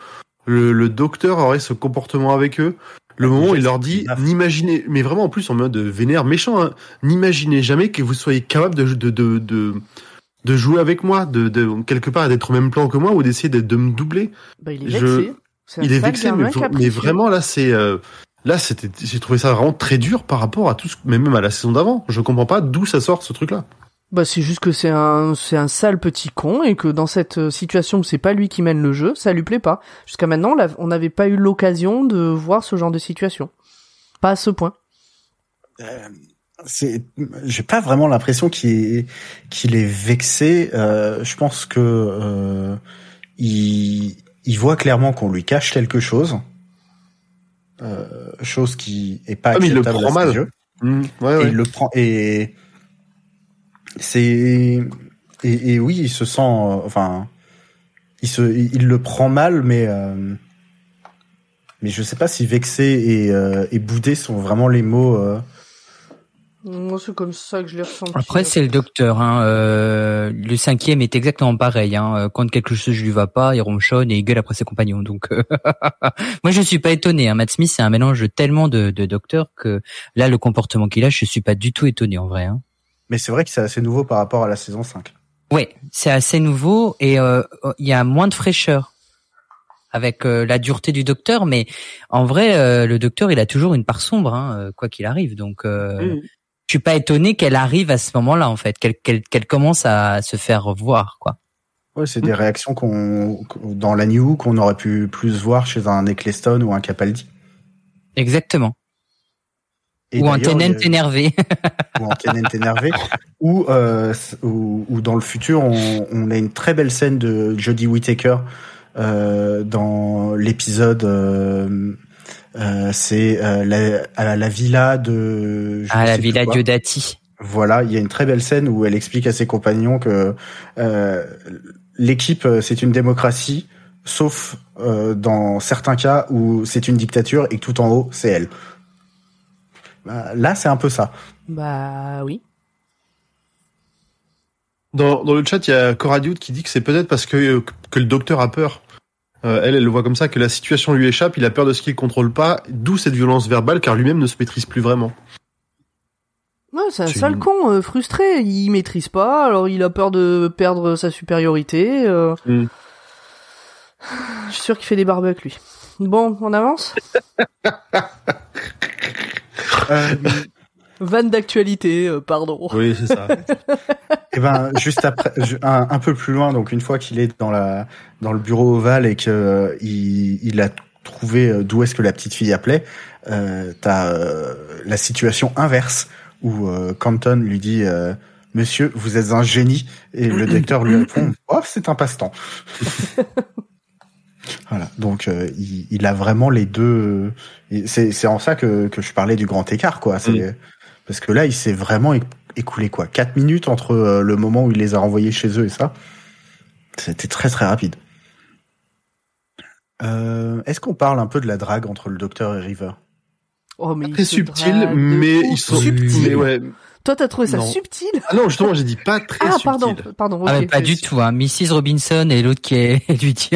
le le docteur aurait ce comportement avec eux. Le moment où il leur dit, n'imaginez, mais vraiment en plus en mode vénère, méchant, hein, n'imaginez jamais que vous soyez capable de, de, de, de, de jouer avec moi, de, de quelque part d'être au même plan que moi ou d'essayer de, de me doubler. Bah, il est Je- vexé. Il est vexé, mais, vraiment là, c'est euh, là, c'était, j'ai trouvé ça vraiment très dur par rapport à tout, ce, mais même à la saison d'avant. Je comprends pas d'où ça sort ce truc-là. Bah, c'est juste que c'est un, c'est un sale petit con et que dans cette euh, situation où c'est pas lui qui mène le jeu, ça lui plaît pas. Jusqu'à maintenant, on n'avait pas eu l'occasion de voir ce genre de situation. Pas à ce point. C'est j'ai pas vraiment l'impression qu'il est qu'il est vexé euh, je pense que euh, il il voit clairement qu'on lui cache quelque chose euh, chose qui est pas Ah, mais il le acceptable prend mal. Mmh, ouais, et ouais. il le prend et c'est et, et oui il se sent euh, enfin il se il le prend mal mais euh, mais je sais pas si vexé et, euh, et boudé sont vraiment les mots euh, Moi, c'est comme ça que je l'ai ressenti. Après, c'est le docteur. Hein. euh, le cinquième est exactement pareil. Hein. euh, Quand quelque chose ne lui va pas, il ronchonne et il gueule après ses compagnons. Donc, euh, moi, je suis pas étonné. Hein. Matt Smith, c'est un mélange tellement de, de docteurs que là, le comportement qu'il a, je suis pas du tout étonné en vrai. Hein. mais c'est vrai que c'est assez nouveau par rapport à la saison 5 Ouais, c'est assez nouveau et euh, il y a moins de fraîcheur avec euh, la dureté du docteur, mais en vrai, euh, le docteur, il a toujours une part sombre, hein, quoi qu'il arrive. Donc, euh, Mmh. Je suis pas étonné qu'elle arrive à ce moment-là, en fait, qu'elle qu'elle qu'elle commence à se faire voir, quoi. Ouais, c'est des réactions qu'on dans la New qu'on aurait pu plus voir chez un Eccleston ou un Capaldi. Exactement. Et Ou un Tennant a- énervé. ou en Tennant énervé, ou, euh, ou, ou dans le futur, on, on a une très belle scène de Jodie Whittaker euh, dans l'épisode. Euh, c'est euh, la, à la villa de. je à ne la Villa. Diodati. Voilà, il y a une très belle scène où elle explique à ses compagnons que euh, l'équipe euh, c'est une démocratie, sauf euh, dans certains cas où c'est une dictature et que tout en haut c'est elle. Bah, Là, c'est un peu ça. Bah oui. Dans, dans le chat, il y a Cora Dude qui dit que c'est peut-être parce que, que le docteur a peur. Euh, elle, elle le voit comme ça, que la situation lui échappe, il a peur de ce qu'il contrôle pas, d'où cette violence verbale, car lui-même ne se maîtrise plus vraiment. Ouais, c'est un C'est sale con, euh, frustré. Il maîtrise pas, alors il a peur de perdre sa supériorité. euh. Mm. Je suis sûr qu'il fait des barbecues, lui. Bon, on avance Euh, Vanne d'actualité, euh, pardon. Oui, c'est ça. Et ben juste après, un, un peu plus loin, donc une fois qu'il est dans la dans le bureau ovale et que euh, il, il a trouvé euh, d'où est-ce que la petite fille appelait, euh, t'as euh, la situation inverse où euh, Canton lui dit euh, Monsieur, vous êtes un génie et le docteur lui répond Oh, c'est un passe-temps. voilà, donc euh, il, il a vraiment les deux. C'est c'est en ça que que je parlais du grand écart, quoi. C'est parce que là, il s'est vraiment écoulé quoi, quatre minutes entre euh, le moment où il les a renvoyés chez eux et ça. C'était très très rapide. Euh, Est-ce qu'on parle un peu de la drague entre le docteur et River? Oh, mais Très subtil, mais ils sont subtil. mais ouais. Toi, t'as trouvé ça Non. subtil Ah non, justement, j'ai dit pas très Ah, subtil. pardon, pardon. Ah, mais pas du tout, hein. Mrs. Robinson et l'autre qui est, lui dit,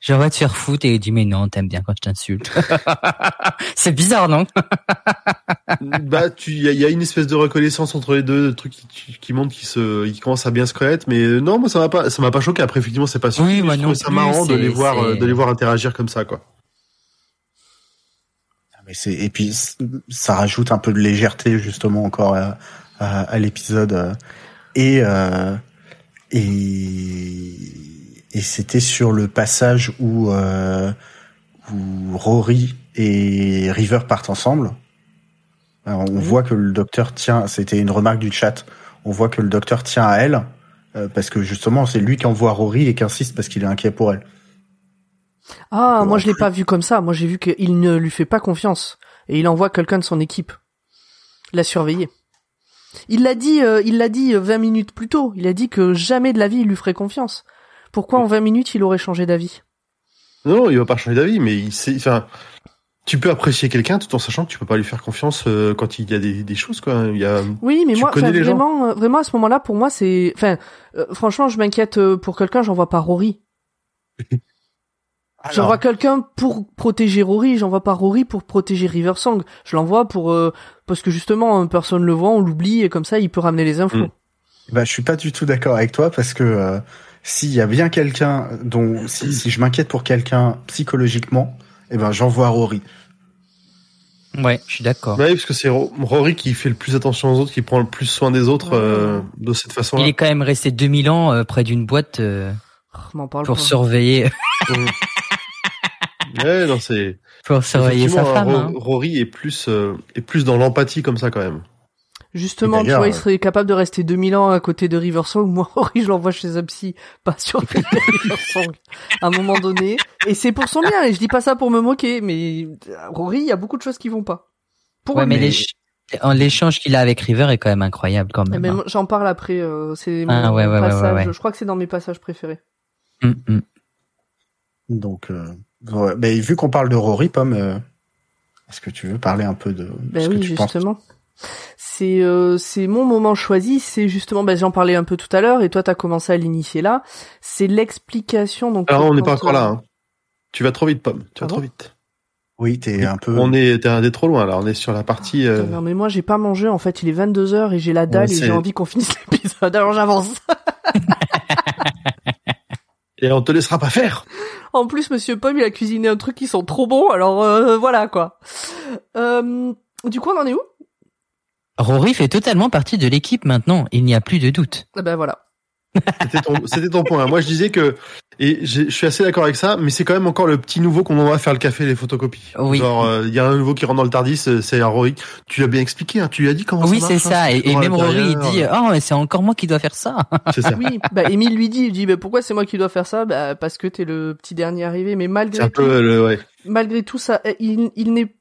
j'aimerais te faire foutre et il dit, mais non, t'aimes bien quand je t'insulte. c'est bizarre, non? bah, tu, il y, a- y a une espèce de reconnaissance entre les deux, le truc qui, qui, qui montre qu'ils se, ils commencent à bien se connaître, mais euh, non, moi ça m'a pas, ça m'a pas choqué. Après, effectivement, c'est pas sûr. Oui, mais moi je non ça marrant de les voir, euh, de les voir interagir comme ça, quoi. Mais c'est et puis ça rajoute un peu de légèreté justement encore à, à, à l'épisode euh, et euh, et et c'était sur le passage où euh, où Rory et River partent ensemble. Alors, on voit que le docteur tient, c'était une remarque du chat. On voit que le docteur tient à elle euh, parce que justement c'est lui qui envoie Rory et qui insiste parce qu'il est inquiet pour elle. Ah, moi je l'ai pas vu comme ça. Moi j'ai vu qu'il ne lui fait pas confiance et il envoie quelqu'un de son équipe la surveiller. Il l'a dit, euh, il l'a dit euh, 20 minutes plus tôt. Il a dit que jamais de la vie il lui ferait confiance. Pourquoi en 20 minutes il aurait changé d'avis? Non, il va pas changer d'avis, mais il sait, enfin, tu peux apprécier quelqu'un tout en sachant que tu peux pas lui faire confiance euh, quand il y a des, des choses, quoi. Il y a, Oui, mais Tu moi, les vraiment, euh, vraiment à ce moment-là, pour moi, c'est, enfin, euh, franchement, je m'inquiète euh, pour quelqu'un. J'en vois pas Rory. J'envoie quelqu'un pour protéger Rory, j'envoie pas Rory pour protéger Riversong. Je l'envoie pour euh, parce que justement euh, personne le voit, on l'oublie et comme ça il peut ramener les infos. Mm. Bah, je suis pas du tout d'accord avec toi parce que euh, s'il y a bien quelqu'un dont si, si je m'inquiète pour quelqu'un psychologiquement, eh ben j'envoie Rory. Ouais, je suis d'accord. Ouais, parce que c'est Ro- Rory qui fait le plus attention aux autres, qui prend le plus soin des autres euh, de cette façon-là. Il est quand même resté 2000 ans euh, près d'une boîte euh, m'en parle pour pas. surveiller, Ouais, non, c'est. pour surveiller sa Effectivement, femme. Hein. Rory est plus, euh, est plus dans l'empathie comme ça quand même. Justement, tu vois, il euh, serait capable de rester 2000 ans à côté de Riversong. Moi, Rory, je l'envoie chez un psy, pas surveiller Riversong à un moment donné. Et c'est pour son bien. Et je dis pas ça pour me moquer, mais euh, Rory, il y a beaucoup de choses qui vont pas. Pour Ouais, lui. mais l'échange qu'il a avec River est quand même incroyable quand Eh même. ben, hein. J'en parle après. euh, c'est mon Ah, ouais, ouais, ouais, passage. ouais, ouais. Je crois que c'est dans mes passages préférés. Hum, hum. Donc, euh, ouais. mais vu qu'on parle de Rory, Pomme, euh, est-ce que tu veux parler un peu de Ben ce oui, que tu penses? justement. C'est euh, c'est mon moment choisi. C'est justement, ben j'en parlais un peu tout à l'heure et toi t'as commencé à l'initier là. C'est l'explication donc. Alors, on n'est pas encore là. Hein. Tu vas trop vite, Pomme. Tu vas Ah trop vite. Oui, t'es un peu. On est, t'es un des trop loin là. On est sur la partie. euh, Non mais moi j'ai pas mangé en fait. Il est 22 h et j'ai la dalle Ouais, et j'ai envie qu'on finisse l'épisode. Alors j'avance. Et on te laissera pas faire. En plus, Monsieur Pomme, il a cuisiné un truc qui sent trop bon, alors euh, voilà quoi. Euh, du coup, on en est où? Rory fait totalement partie de l'équipe maintenant. Il n'y a plus de doute. Ah Ben voilà. C'était ton, c'était ton point. Moi, je disais que, et je suis assez d'accord avec ça, mais c'est quand même encore le petit nouveau qu'on envoie faire le café et les photocopies. Oui. Genre, euh, il y a un nouveau qui rentre dans le Tardis, euh, c'est Rory. Tu l'as bien expliqué, hein, tu lui as dit comment oui, ça c'est marche. ça. hein, Et, et même Rory il dit, oh, mais c'est encore moi qui dois faire ça. C'est ça. Oui, bah Émile lui dit, il dit, bah, pourquoi c'est moi qui dois faire ça? Bah parce que t'es le petit dernier arrivé. Mais C'est malgré un tout, peu, le, ouais. malgré tout ça, euh, il, il n'est,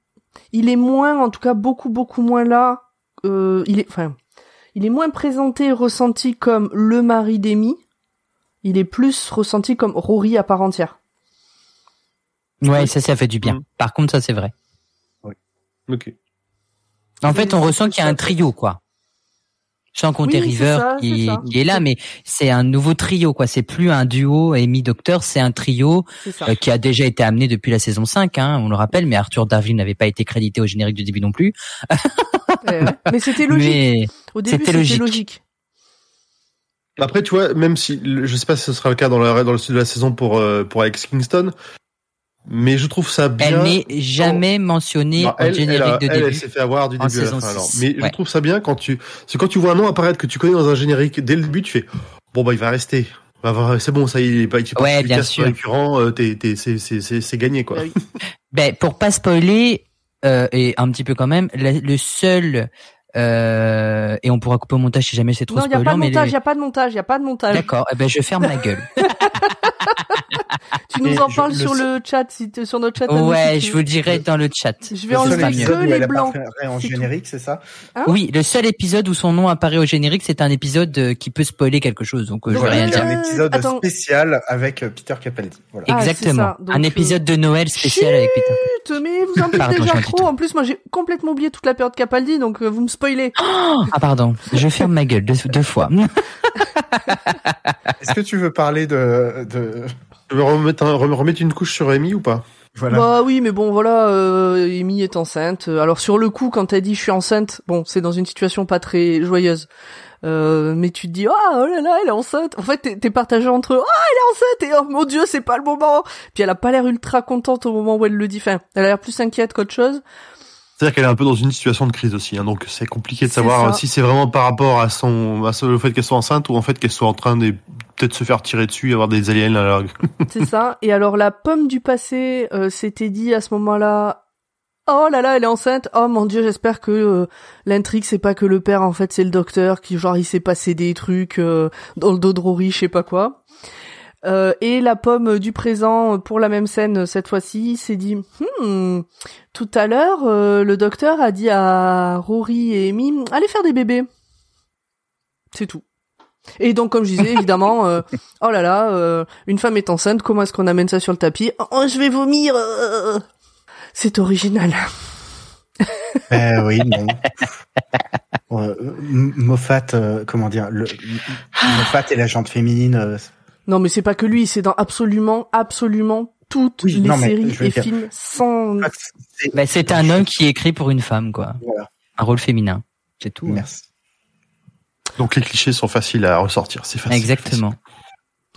il est moins, en tout cas beaucoup beaucoup moins là. Euh, il est, enfin, il est moins présenté et ressenti comme le mari d'Amy. Il est plus ressenti comme Rory à part entière. Ouais, ça, ça fait du bien. Mm. Par contre, ça, c'est vrai. Ok. En fait, on ressent qu'il y a un trio, quoi. Sans compter Oui, River ça, qui, est là, mais c'est un nouveau trio, quoi. C'est plus un duo Amy Docteur, c'est un trio euh, qui a déjà été amené depuis la saison 5, hein, on le rappelle, mais Arthur Darville n'avait pas été crédité au générique du début non plus. Ouais, ouais. Mais c'était logique. Mais Au début, c'était logique. logique. Après, tu vois, même si, je sais pas si ce sera le cas dans le, dans le sud de la saison pour, euh, pour Alex Kingston, mais je trouve ça bien. Elle n'est jamais mentionnée Non, en elle, elle, générique a- de elle, elle début. s'est fait avoir du début à la fin. Alors. Mais je trouve ça bien quand tu, c'est quand tu vois un nom apparaître que tu connais dans un générique dès le début, tu fais bon bah il va rester. Bah, c'est bon, ça il est pas, Ouais, bien sûr. récurrent, euh, t'es, t'es, c'est, c'est, c'est, c'est gagné quoi. Bah. Ben pour pas spoiler euh, et un petit peu quand même, la- le seul euh, et on pourra couper au montage si jamais c'est trop Non, il y a spoilant. pas de mais montage, il les- y a pas de montage, il y a pas de montage. D'accord, eh ben je ferme ma gueule. Tu nous Et en je- parles le sur le chat, si sur notre chat. ouais, je vous dirai dans le chat. Je vais Le enlever seul que épisode où les elle blancs. apparaît en générique, c'est ça Oui, le seul épisode où son nom apparaît au générique, c'est un épisode euh, qui peut spoiler quelque chose, donc euh, je Donc, vais rien dire. un épisode attends. spécial avec Peter Capaldi. Voilà. Ah, Exactement. Donc, un euh, épisode de Noël spécial avec Peter. Putain, mais vous en dites déjà trop. En plus, moi, j'ai complètement oublié toute la période Capaldi, donc vous me spoilez. Ah pardon, je ferme ma gueule deux, deux fois. Est-ce que tu veux parler de, de... Tu veux remettre, un- rem- remettre une couche sur Amy ou pas? Voilà. Bah oui, mais bon, voilà, euh, Amy est enceinte. Alors sur le coup, quand elle dit je suis enceinte, bon, c'est dans une situation pas très joyeuse. Euh, mais tu te dis ah oh là là elle est enceinte. En fait t'es, t'es partagé entre ah elle est enceinte et oh mon dieu c'est pas le moment. Puis elle a pas l'air ultra contente au moment où elle le dit. Enfin elle a l'air plus inquiète qu'autre chose C'est-à-dire qu'elle est un peu dans une situation de crise aussi, hein, donc c'est compliqué de savoir ça. euh, si c'est vraiment par rapport à son, à ce- le fait qu'elle soit enceinte ou en fait qu'elle soit en train de peut-être se faire tirer dessus, avoir des aliens à la... C'est ça. Et alors la pomme du passé euh, s'était dit à ce moment-là. Oh là là, elle est enceinte. Oh mon dieu, j'espère que euh, l'intrigue c'est pas que le père en fait c'est le docteur qui genre il s'est passé des trucs euh, dans le dos de Rory, je sais pas quoi. Euh, et la pomme du présent pour la même scène euh, cette fois-ci s'est dit hmm, tout à l'heure euh, le docteur a dit à Rory et Amy allez faire des bébés. C'est tout. Et donc, comme je disais, évidemment, euh, oh là là, euh, une femme est enceinte, comment est-ce qu'on amène ça sur le tapis? Oh, je vais vomir euh. C'est original. Ben oui, bon. Euh, M- Moffat, euh, comment dire, le, Moffat et la jante féminine. Non, mais c'est pas que lui, c'est dans absolument, absolument toutes Oui, les non, séries et dire- films sans... c'est- Ben, c'est un homme qui écrit pour une femme, quoi. Voilà. Un rôle féminin. C'est tout. hein. Merci. Donc les clichés sont faciles à ressortir, c'est facile. Exactement.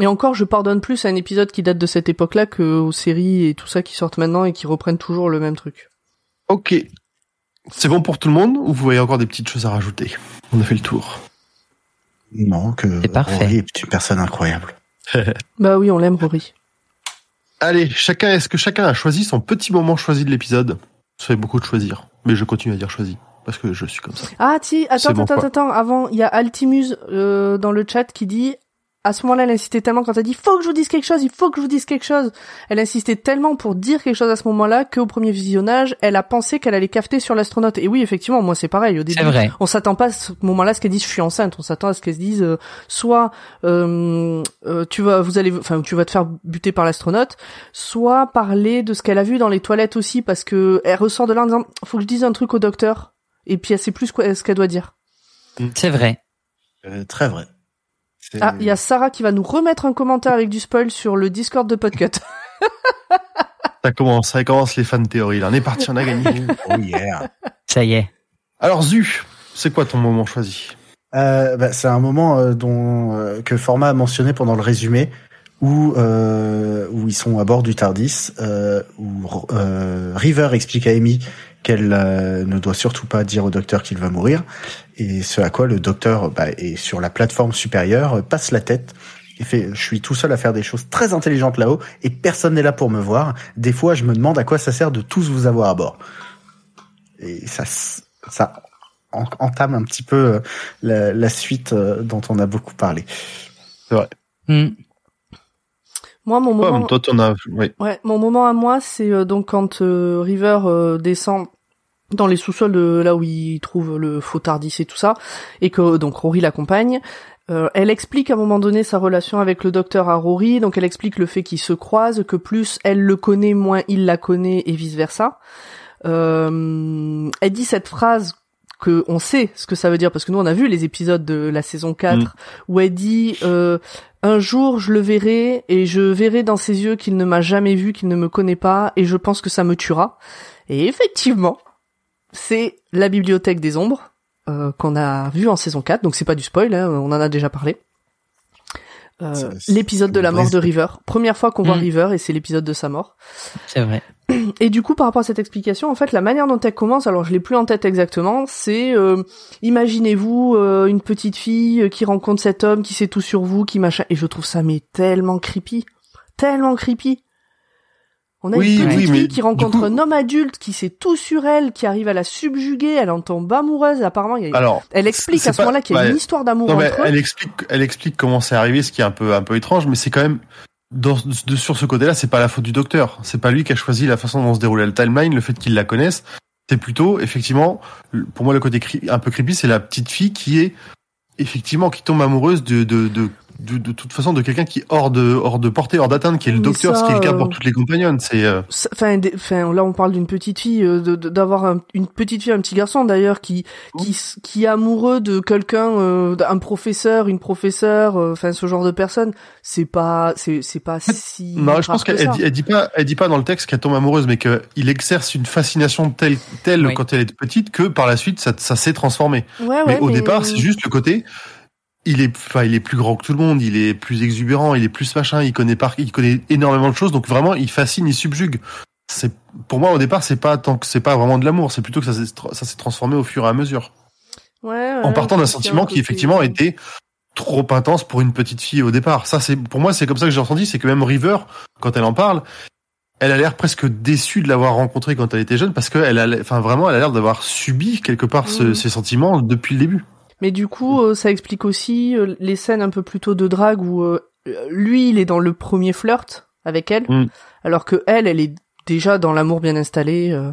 Et encore, je pardonne plus à un épisode qui date de cette époque-là que aux séries et tout ça qui sortent maintenant et qui reprennent toujours le même truc. Ok. C'est bon pour tout le monde ou vous voyez encore des petites choses à rajouter? On a fait le tour. Non, que C'est parfait. Rory est une personne incroyable. Bah oui, on l'aime, Rory. Allez, chacun, est-ce que chacun a choisi son petit moment choisi de l'épisode? Ça fait beaucoup de choisir, mais je continue à dire choisi parce que je suis comme ça. Ah, si, attends, attends, quoi. attends, avant, il y a Altimuse euh, dans le chat qui dit, à ce moment-là, elle insistait tellement quand elle dit, faut que je vous dise quelque chose, il faut que je vous dise quelque chose. Elle insistait tellement pour dire quelque chose à ce moment-là qu'au premier visionnage, elle a pensé qu'elle allait cafeter sur l'astronaute. Et oui, effectivement, moi c'est pareil. Au début, C'est vrai. on s'attend pas à ce moment-là à ce qu'elle dise je suis enceinte. On s'attend à ce qu'elle se dise euh, soit euh, euh, tu vas, vous allez, enfin tu vas te faire buter par l'astronaute, soit parler de ce qu'elle a vu dans les toilettes aussi parce que elle ressort de là en disant faut que je dise un truc au docteur. Et puis elle sait plus quoi, ce qu'elle doit dire. C'est vrai. Euh, très vrai. Ah, il y a Sarah qui va nous remettre un commentaire avec du spoil sur le Discord de Podcut. Ça commence, ça commence les fan théories. Là, on est parti, on a gagné. Oh yeah. Ça y est. Alors Zu, c'est quoi ton moment choisi? Euh, bah, c'est un moment euh, dont euh, que Format a mentionné pendant le résumé où euh, où ils sont à bord du Tardis euh, où euh, River explique à Amy qu'elle euh, ne doit surtout pas dire au docteur qu'il va mourir et ce à quoi le docteur bah, est sur la plateforme supérieure euh, passe la tête et fait je suis tout seul à faire des choses très intelligentes là-haut et personne n'est là pour me voir des fois je me demande à quoi ça sert de tous vous avoir à bord et ça ça en- entame un petit peu euh, la, la suite euh, dont on a beaucoup parlé. Hmm. Moi, mon moment, Pomme, toi, t'en as. Oui. ouais, mon moment à moi, c'est euh, donc quand euh, River euh, descend dans les sous-sols de là où il trouve le faux Tardis et tout ça, et que donc Rory l'accompagne. Euh, elle explique à un moment donné sa relation avec le docteur à Rory, donc elle explique le fait qu'ils se croisent, que plus elle le connaît, moins il la connaît et vice versa. Euh, elle dit cette phrase que on sait ce que ça veut dire parce que nous on a vu les épisodes de la saison 4 Mm. où elle dit euh, un jour je le verrai et je verrai dans ses yeux qu'il ne m'a jamais vu, qu'il ne me connaît pas et je pense que ça me tuera. Et effectivement, c'est la bibliothèque des ombres euh, qu'on a vu en saison 4, donc c'est pas du spoil, hein, on en a déjà parlé. Euh, l'épisode de la mort de River. Première fois qu'on voit Mm. River et c'est l'épisode de sa mort. C'est vrai. Et du coup, par rapport à cette explication, en fait, la manière dont elle commence, alors je l'ai plus en tête exactement, c'est euh, imaginez-vous euh, une petite fille qui rencontre cet homme qui sait tout sur vous, qui machin, et je trouve ça mais tellement creepy, tellement creepy. On a Oui, une petite oui, fille qui rencontre coup- un homme adulte qui sait tout sur elle, qui arrive à la subjuguer, elle en tombe amoureuse. Apparemment, il y a- Alors, elle explique à ce pas- moment-là qu'il y a une histoire d'amour entre eux. elle explique, elle explique comment c'est arrivé, ce qui est un peu, un peu étrange, mais c'est quand même, dans, de, sur ce côté-là, c'est pas la faute du docteur. C'est pas lui qui a choisi la façon dont se déroulait le timeline, le fait qu'il la connaisse. C'est plutôt, effectivement, pour moi, le côté un peu creepy, c'est la petite fille qui est, effectivement, qui tombe amoureuse de, de, de, de, de toute façon, de quelqu'un qui est hors de, hors de portée, hors d'atteinte, qui est le Mais docteur, ça, ce qui est le cas euh, pour toutes les compagnonnes. C'est, euh, Enfin, enfin, là, on parle d'une petite fille, euh, d'avoir un- une petite fille, un petit garçon d'ailleurs, qui, qui, s- qui est amoureux de quelqu'un, euh, d'un professeur, une professeure, euh, enfin, ce genre de personne. C'est pas, c'est, c'est pas si. Non, je pense qu'elle dit, elle dit pas, elle dit pas dans le texte qu'elle tombe amoureuse, mais qu'il exerce une fascination telle, telle Oui. quand elle est petite que par la suite ça, ça s'est transformé. Ouais, mais ouais, au départ, c'est juste le côté. Il est, enfin, il est plus grand que tout le monde, il est plus exubérant, il est plus machin, il connaît par, il connaît énormément de choses, donc vraiment, il fascine, il subjugue. C'est, pour moi, au départ, c'est pas tant que c'est pas vraiment de l'amour, c'est plutôt que ça s'est, ça s'est transformé au fur et à mesure. Ouais, ouais, en partant d'un sentiment qui effectivement était trop intense pour une petite fille au départ. Ça, c'est pour moi, c'est comme ça que j'ai ressenti, c'est que même River, quand elle en parle, elle a l'air presque déçue de l'avoir rencontré quand elle était jeune, parce que elle a, l'air- enfin vraiment, elle a l'air d'avoir subi quelque part ce- Mhm. ces sentiments depuis le début. Mais du coup, euh, ça explique aussi euh, les scènes un peu plus tôt de drague où euh, lui, il est dans le premier flirt avec elle, Mm. alors que elle, elle est déjà dans l'amour bien installé. euh.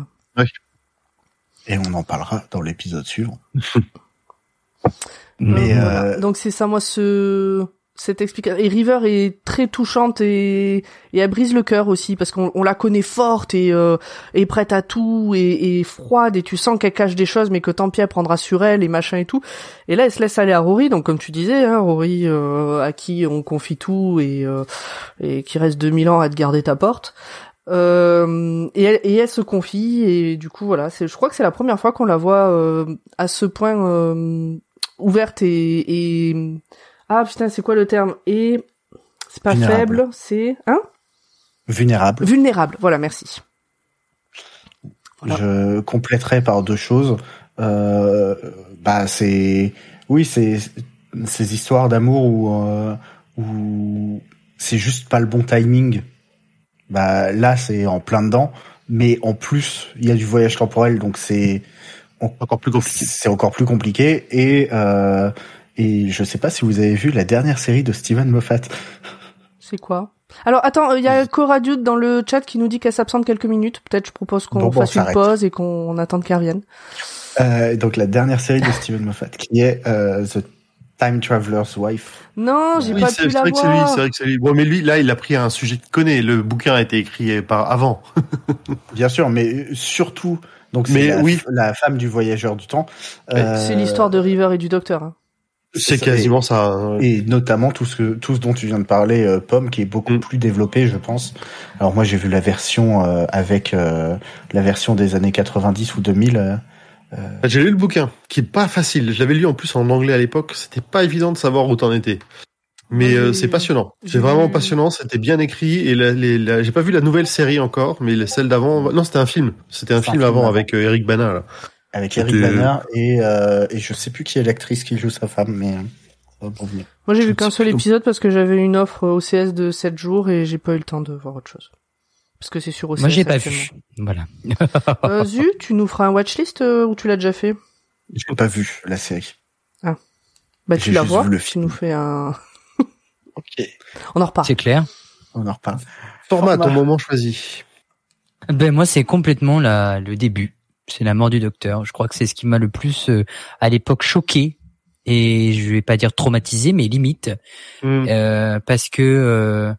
Et on en parlera dans l'épisode suivant. Mm. Mais Euh, voilà. euh, Donc c'est ça, moi, ce cette explication. Et River est très touchante et, et elle brise le cœur aussi parce qu'on on la connaît forte et, euh, et prête à tout et, et froide et tu sens qu'elle cache des choses mais que tant pis elle prendra sur elle et machin et tout. Et là elle se laisse aller à Rory donc comme tu disais, hein, Rory euh, à qui on confie tout et, euh, et qui reste 2000 ans à te garder ta porte. Euh, et, elle, et elle se confie et du coup voilà, c'est, je crois que c'est la première fois qu'on la voit euh, à ce point euh, ouverte et, et ah putain c'est quoi le terme? Et c'est pas Vulnérable. faible c'est hein? Vulnérable. vulnérable voilà merci Voilà. Je compléterai par deux choses. Euh, bah c'est oui c'est ces histoires d'amour où euh, où c'est juste pas le bon timing. Bah là c'est en plein dedans, mais en plus il y a du voyage temporel donc c'est Encore plus compliqué. c'est encore plus compliqué et euh, et je sais pas si vous avez vu la dernière série de Steven Moffat. c'est quoi? Alors attends il y a Cora Dude dans le chat qui nous dit qu'elle s'absente quelques minutes peut-être je propose qu'on Bon, bon, on fasse une pause et qu'on attende qu'elle revienne Euh, donc la dernière série de Steven Moffat qui est euh, The Time Traveler's Wife. non j'ai Oui, pas c'est pu c'est la vrai que c'est lui, voir c'est vrai que c'est lui. Bon, mais lui, là, il a pris un sujet qu'il connaît. Le bouquin a été écrit par avant. Bien sûr, mais surtout donc c'est Mais la, oui. la femme du voyageur du temps. Euh, c'est l'histoire de River et du docteur hein. C'est quasiment ça. hein. Et notamment tout ce que tout ce dont tu viens de parler, euh, Pomme, qui est beaucoup Mm. plus développé, je pense. Alors moi, j'ai vu la version euh, avec euh, la version des années 90 ou 2000. euh, J'ai lu le bouquin, qui est pas facile. Je l'avais lu en plus en anglais à l'époque. C'était pas évident de savoir où t'en étais. Mais euh, c'est passionnant. C'est vraiment passionnant. C'était bien écrit. Et la, la- j'ai pas vu la nouvelle série encore, mais celle d'avant. Non, c'était un film. C'était un film film avant avant. avec euh, Eric Bana. Là. Avec Eric Banner et euh, et je sais plus qui est l'actrice qui joue sa femme, mais euh, venir. moi j'ai Je vu qu'un seul épisode parce que j'avais une offre au CS de 7 jours et j'ai pas eu le temps de voir autre chose parce que c'est sur OCS Moi, j'ai pas vu. Voilà. Euh, Zu, tu nous feras un watchlist euh, ou tu l'as déjà fait? J'ai pas vu la série. Bah tu la vois, vu le tu film. nous fais un... Ok, On en reparle. C'est clair. on en reparle. Format, Format. ton moment choisi. Ben moi, c'est complètement la, le début. C'est la mort du docteur. Je crois que c'est ce qui m'a le plus euh, à l'époque choqué. Et je vais pas dire traumatisé, mais limite. Hmm. euh, parce que euh,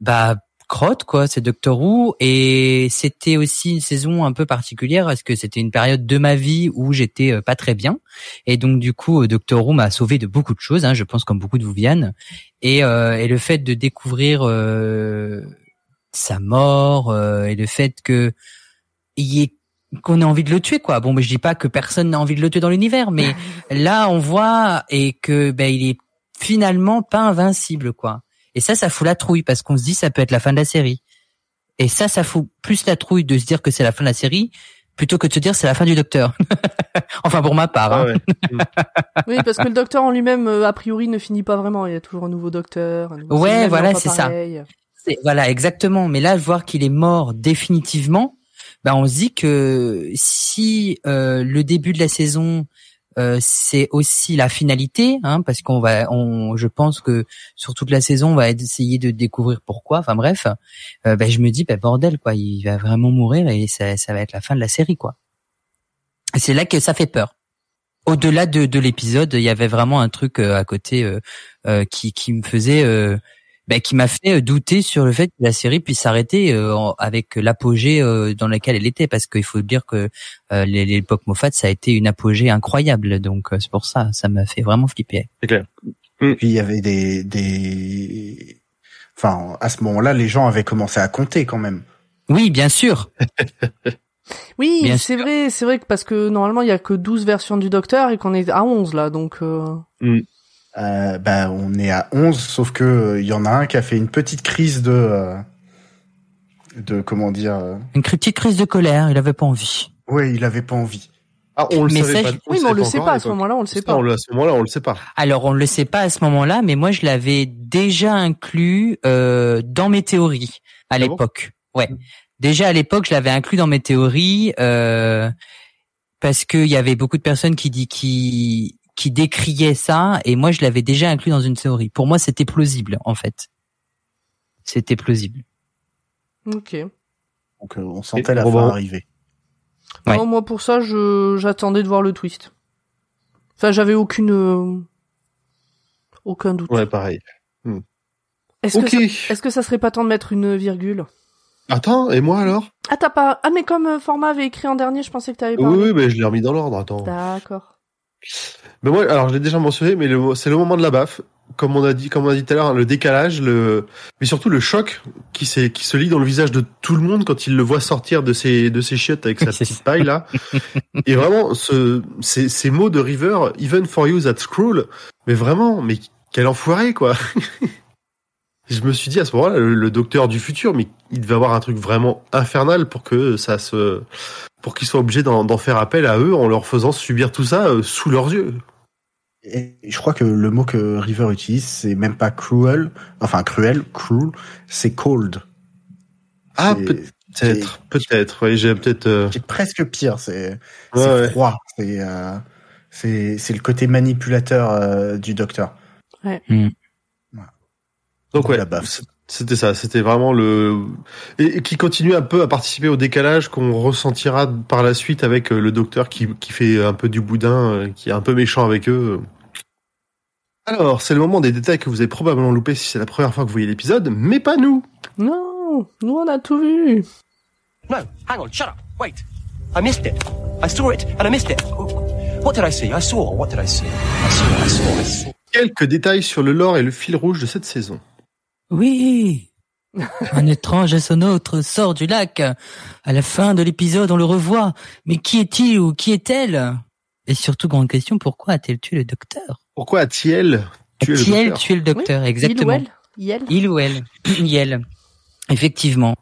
bah crotte quoi, c'est Doctor Who. Et c'était aussi une saison un peu particulière parce que c'était une période de ma vie où j'étais euh, pas très bien. Et donc du coup euh, Doctor Who m'a sauvé de beaucoup de choses, hein, je pense comme beaucoup de vous Viviane et, euh, et le fait de découvrir euh, sa mort euh, et le fait que il y ait qu'on ait envie de le tuer quoi. Bon, mais je dis pas que personne n'a envie de le tuer dans l'univers, mais là on voit et que ben il est finalement pas invincible, quoi. Et ça, ça fout la trouille parce qu'on se dit ça peut être la fin de la série. Et ça, ça fout plus la trouille de se dire que c'est la fin de la série plutôt que de se dire c'est la fin du docteur. enfin pour ma part. Hein. oui, parce que le docteur en lui-même, euh, a priori, ne finit pas vraiment. Il y a toujours un nouveau docteur. Un nouveau ouais, voilà, c'est ça. Voilà, exactement. Mais là, voir qu'il est mort définitivement, ben on se dit que si euh, le début de la saison euh, c'est aussi la finalité, hein, parce qu'on va, on, je pense que sur toute la saison, on va essayer de découvrir pourquoi. Enfin bref, euh, ben, je me dis, ben, bordel, quoi, il va vraiment mourir et ça, ça va être la fin de la série, quoi. C'est là que ça fait peur. Au-delà de, de l'épisode, il y avait vraiment un truc à côté qui, qui me faisait bah, qui m'a fait euh, douter sur le fait que la série puisse s'arrêter euh, avec l'apogée euh, dans laquelle elle était, parce qu'il faut dire que l'époque Moffat, ça a été une apogée incroyable, donc c'est pour ça, ça m'a fait vraiment flipper. C'est clair. Et puis il y avait des, des, enfin, à ce moment-là, les gens avaient commencé à compter quand même. Oui, bien sûr. oui, c'est vrai, c'est vrai que parce que normalement il y a que 12 versions du Docteur et qu'on est à 11 là, donc. Mm. Euh, ben, on est à 11, sauf que il euh, y en a un qui a fait une petite crise de, euh, de comment dire. Une petite crise de colère. Il avait pas envie. Oui, il avait pas envie. Ah, on le savait pas. Oui, mais on le sait pas à ce moment-là, on le sait pas. à ce moment-là, on le sait pas. Alors, on le sait pas à ce moment-là, mais moi, je l'avais déjà inclus euh, dans mes théories à ah l'époque. ouais. Déjà à l'époque, je l'avais inclus dans mes théories euh, parce qu'il y avait beaucoup de personnes qui dit qui qui décriait ça et moi je l'avais déjà inclus dans une théorie. Pour moi, c'était plausible en fait. C'était plausible. Ok. Donc euh, on sentait la fin arriver. Non, moi pour ça, je j'attendais de voir le twist. Enfin, j'avais aucune euh, aucun doute. Ouais, pareil. Hmm. Est-ce que ça, est-ce que ça serait pas temps de mettre une virgule? Attends, et moi alors? Ah t'as pas Ah mais comme euh, format avait écrit en dernier, je pensais que t'avais pas. Oui, oui, mais je l'ai remis dans l'ordre. Attends. D'accord. Mais moi, alors je l'ai déjà mentionné, mais c'est le moment de la baffe. Comme on a dit, comme on a dit tout à l'heure, le décalage, le, mais surtout le choc qui s'est, qui se lit dans le visage de tout le monde quand il le voit sortir de ses, de ses chiottes avec sa petite paille là. Et vraiment, ce, ces, ces mots de River, even for you that's cruel. Mais vraiment, mais quel enfoiré quoi. je me suis dit à ce moment-là, le, docteur du futur, mais il devait avoir un truc vraiment infernal pour que ça se, pour qu'ils soient obligés d'en faire appel à eux en leur faisant subir tout ça euh, sous leurs yeux. Et je crois que le mot que River utilise, c'est même pas cruel, enfin cruel, cruel, c'est cold. Ah, peut-être, peut-être, oui, j'ai peut-être. Euh... C'est presque pire, c'est froid, c'est euh, c'est le côté manipulateur euh, du docteur. Ouais. Hmm. Donc ouais, la baffe. C'était ça, c'était vraiment le et, qui continue un peu à participer au décalage qu'on ressentira par la suite avec euh, le docteur qui, qui fait un peu du boudin, euh, qui est un peu méchant avec eux. Alors, c'est le moment des détails que vous avez probablement loupé si c'est la première fois que vous voyez l'épisode, mais pas nous. Non, nous on a tout vu. No, hang on, shut up, wait. I missed it. I saw it and I missed it. What did I see? I saw. What did I see? I saw. I saw. I saw. Quelques détails sur le lore et le fil rouge de cette saison. Oui. Un étrange autre sort du lac. À la fin de l'épisode, on le revoit. Mais qui est-il ou qui est-elle? Et surtout, grande question, pourquoi a-t-elle tué le docteur? Pourquoi a-t-il tué le docteur? tué le docteur, exactement. Il ou elle? Il ou elle? Il Effectivement.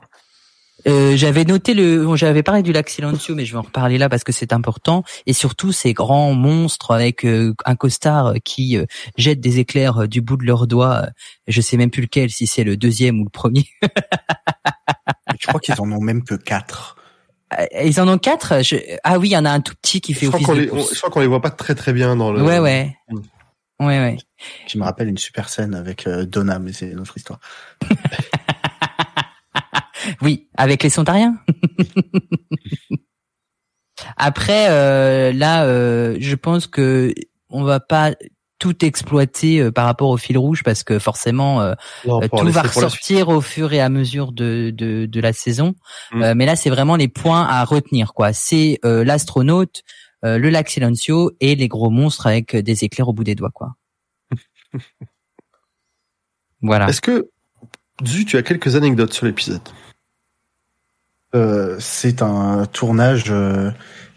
Euh, j'avais noté le, j'avais parlé du lac Silencio, mais je vais en reparler là parce que c'est important. Et surtout ces grands monstres avec euh, un costard qui euh, jette des éclairs du bout de leurs doigts. Je sais même plus lequel, si c'est le deuxième ou le premier. je crois qu'ils en ont même que quatre. Ils en ont quatre. Ah oui, il y en a un tout petit qui fait je crois qu'on les voit pas très très bien dans le. Ouais ouais. Mm. Ouais ouais. Qui me rappelle une super scène avec Donna, mais c'est une autre histoire. Oui, avec les Sontariens. Après, euh, là, euh, je pense que on va pas tout exploiter euh, par rapport au fil rouge parce que forcément tout va ressortir au fur et à mesure de de, de la saison. Mm. mais là, c'est vraiment les points à retenir, quoi. C'est l'astronaute, le lac Silencio et les gros monstres avec des éclairs au bout des doigts, quoi. voilà. Est-ce que Zu, tu as quelques anecdotes sur l'épisode? Euh, c'est un tournage euh,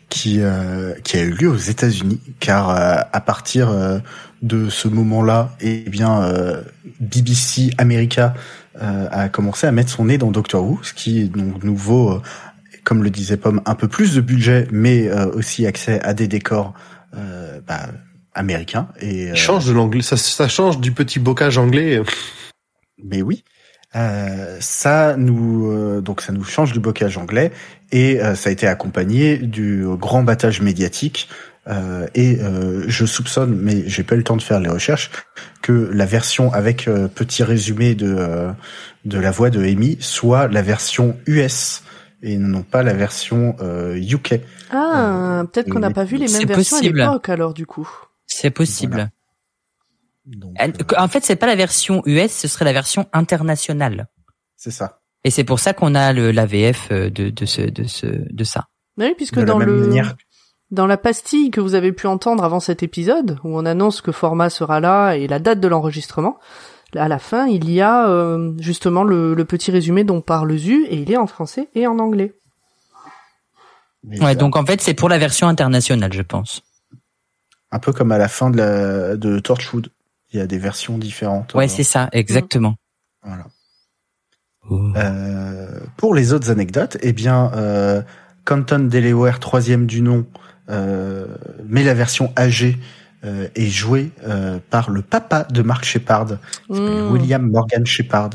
qui euh, qui a eu lieu aux États-Unis, car euh, à partir euh, de ce moment-là, eh bien euh, BBC America a commencé à mettre son nez dans Doctor Who, ce qui donc nouveau, comme le disait Pomme, un peu plus de budget, mais aussi accès à des décors bah, américains. Et change de l'anglais, ça, ça change du petit bocage anglais. Mais oui. Euh, ça nous euh, donc ça nous change du bocage anglais et euh, ça a été accompagné du grand battage médiatique et je soupçonne mais j'ai pas eu le temps de faire les recherches que la version avec petit résumé de de la voix de Amy soit la version US et non pas la version UK. Ah, peut-être qu'on n'a pas vu les mêmes versions à l'époque alors du coup. C'est possible. Euh, en fait, c'est pas la version US, ce serait la version internationale. C'est ça. Et c'est pour ça qu'on a le l'AVF euh, de de ce de ce de ça. Oui, puisque dans le dans la pastille que vous avez pu entendre avant cet épisode, où on annonce que format sera là et la date de l'enregistrement, à la fin, il y a euh, justement le, le, petit résumé dont parle Zu, et il est en français et en anglais. ouais, donc en fait, c'est pour la version internationale, je pense. Un peu comme à la fin de, la, de Torchwood. Il y a des versions différentes. Ouais, c'est ça, exactement. Voilà. Oh. Euh, pour les autres anecdotes, eh bien, euh, Canton Delaware, troisième du nom, euh, mais la version âgée euh, est jouée euh, par le papa de Mark Shepard, mmh. William Morgan Shepard.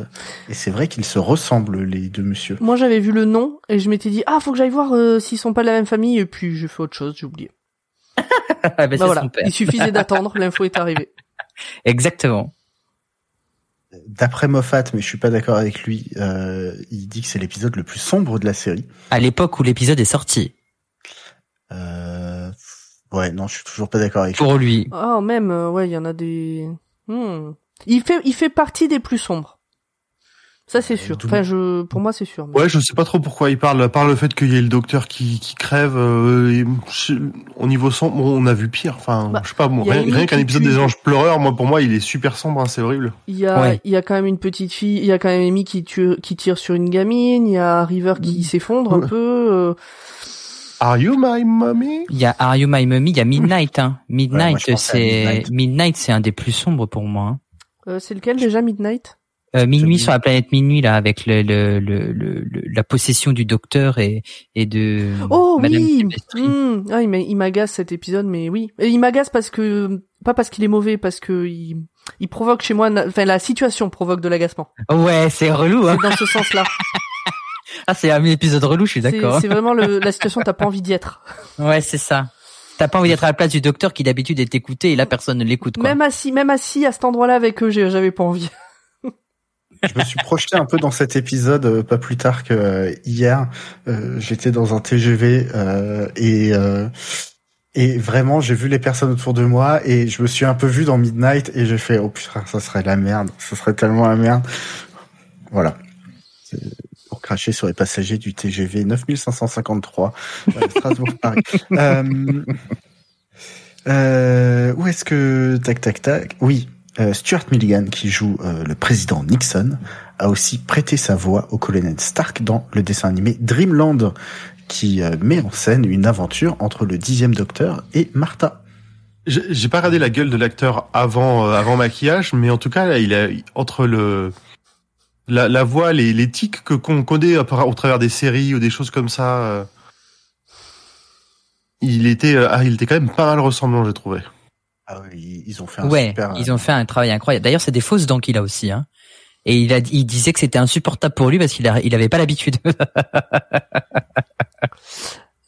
Et c'est vrai qu'ils se ressemblent les deux monsieur. Moi, j'avais vu le nom et je m'étais dit ah faut que j'aille voir euh, s'ils sont pas de la même famille et puis j'ai fait autre chose, j'ai oublié. bah, bah voilà. Il suffisait d'attendre, l'info est arrivée. Exactement. D'après Moffat, mais je suis pas d'accord avec lui, euh, il dit que c'est l'épisode le plus sombre de la série. À l'époque où l'épisode est sorti. Euh, ouais, non, je suis toujours pas d'accord avec Pour lui. Oh, même, euh, ouais, il y en a des. Hmm. Il fait, il fait partie des plus sombres. Ça c'est sûr. Enfin, je, pour moi c'est sûr. Ouais, je sais pas trop pourquoi il parle. Par le fait qu'il y ait le docteur qui, qui crève. Euh, au niveau sombre, on a vu pire. Enfin, bah, je sais pas. rien, qu'un épisode des Anges pleureurs, moi pour moi, il est super sombre. Hein, c'est horrible. Il y a, il y a quand même une petite fille. Il y a quand même Amy qui tue, qui tire sur une gamine. Il y a River qui mm. s'effondre un peu. Euh. Are you my mommy? Il y a Are you my mommy? Il y a Midnight. Hein. Midnight, c'est Midnight, c'est un des plus sombres pour moi. Hein. Euh, c'est lequel déjà Midnight? Euh, minuit sur la planète minuit là avec le, le, le, la possession du docteur et, et de oh oui mmh. ah, il m'agace cet épisode mais oui. Il m'agace parce que pas parce qu'il est mauvais parce que il, il provoque chez moi enfin la situation provoque de l'agacement. Ouais c'est relou hein. dans ce sens là ah c'est un épisode relou je suis d'accord. c'est vraiment le, la situation t'as pas envie d'y être. Ouais c'est ça. T'as pas envie d'être à la place du docteur qui d'habitude est écouté et là personne ne l'écoute. Même assis, même assis à cet endroit-là avec eux, j'avais pas envie je me suis projeté un peu dans cet épisode euh, pas plus tard que euh, hier. Euh, j'étais dans un TGV et et vraiment j'ai vu les personnes autour de moi et je me suis un peu vu dans Midnight et j'ai fait oh putain ça serait la merde, ça serait tellement la merde. Voilà. Pour cracher sur les passagers du TGV 9553 Strasbourg Paris. où est-ce que tac tac tac Oui, euh, Stuart Milligan, qui joue euh, le président Nixon, a aussi prêté sa voix au colonel Stark dans le dessin animé Dreamland, qui euh, met en scène une aventure entre le dixième docteur et Martha. J'ai pas regardé la gueule de l'acteur avant avant maquillage, mais en tout cas, il a entre le la, voix, les, les tics que qu'on connaît au travers des séries ou des choses comme ça, il était ah, il était quand même pas mal ressemblant, j'ai trouvé. Ah ils ont fait un ouais, ils ont fait un travail incroyable. D'ailleurs, c'est des fausses dents qu'il a aussi. Hein. Et il, a, il disait que c'était insupportable pour lui parce qu'il il avait pas l'habitude.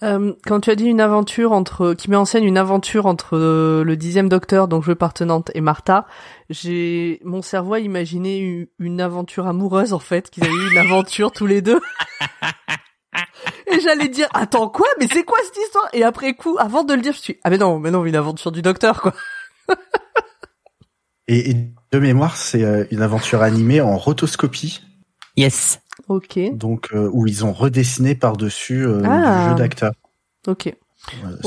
Euh, quand tu as dit une aventure entre, qui met en scène une aventure entre euh, le dixième docteur, donc joué par Tenante, et Martha, j'ai, mon cerveau a imaginé une, aventure amoureuse en fait, qu'ils avaient eu une aventure tous les deux. Et j'allais dire, attends quoi? Mais c'est quoi cette histoire? Et après coup, avant de le dire, je suis, ah mais non, mais non, une aventure du docteur quoi. et, de mémoire, c'est euh, une aventure animée en rotoscopie. Yes. Ok. Donc euh, où ils ont redessiné par dessus euh, ah. jeu d'acteur. Ok.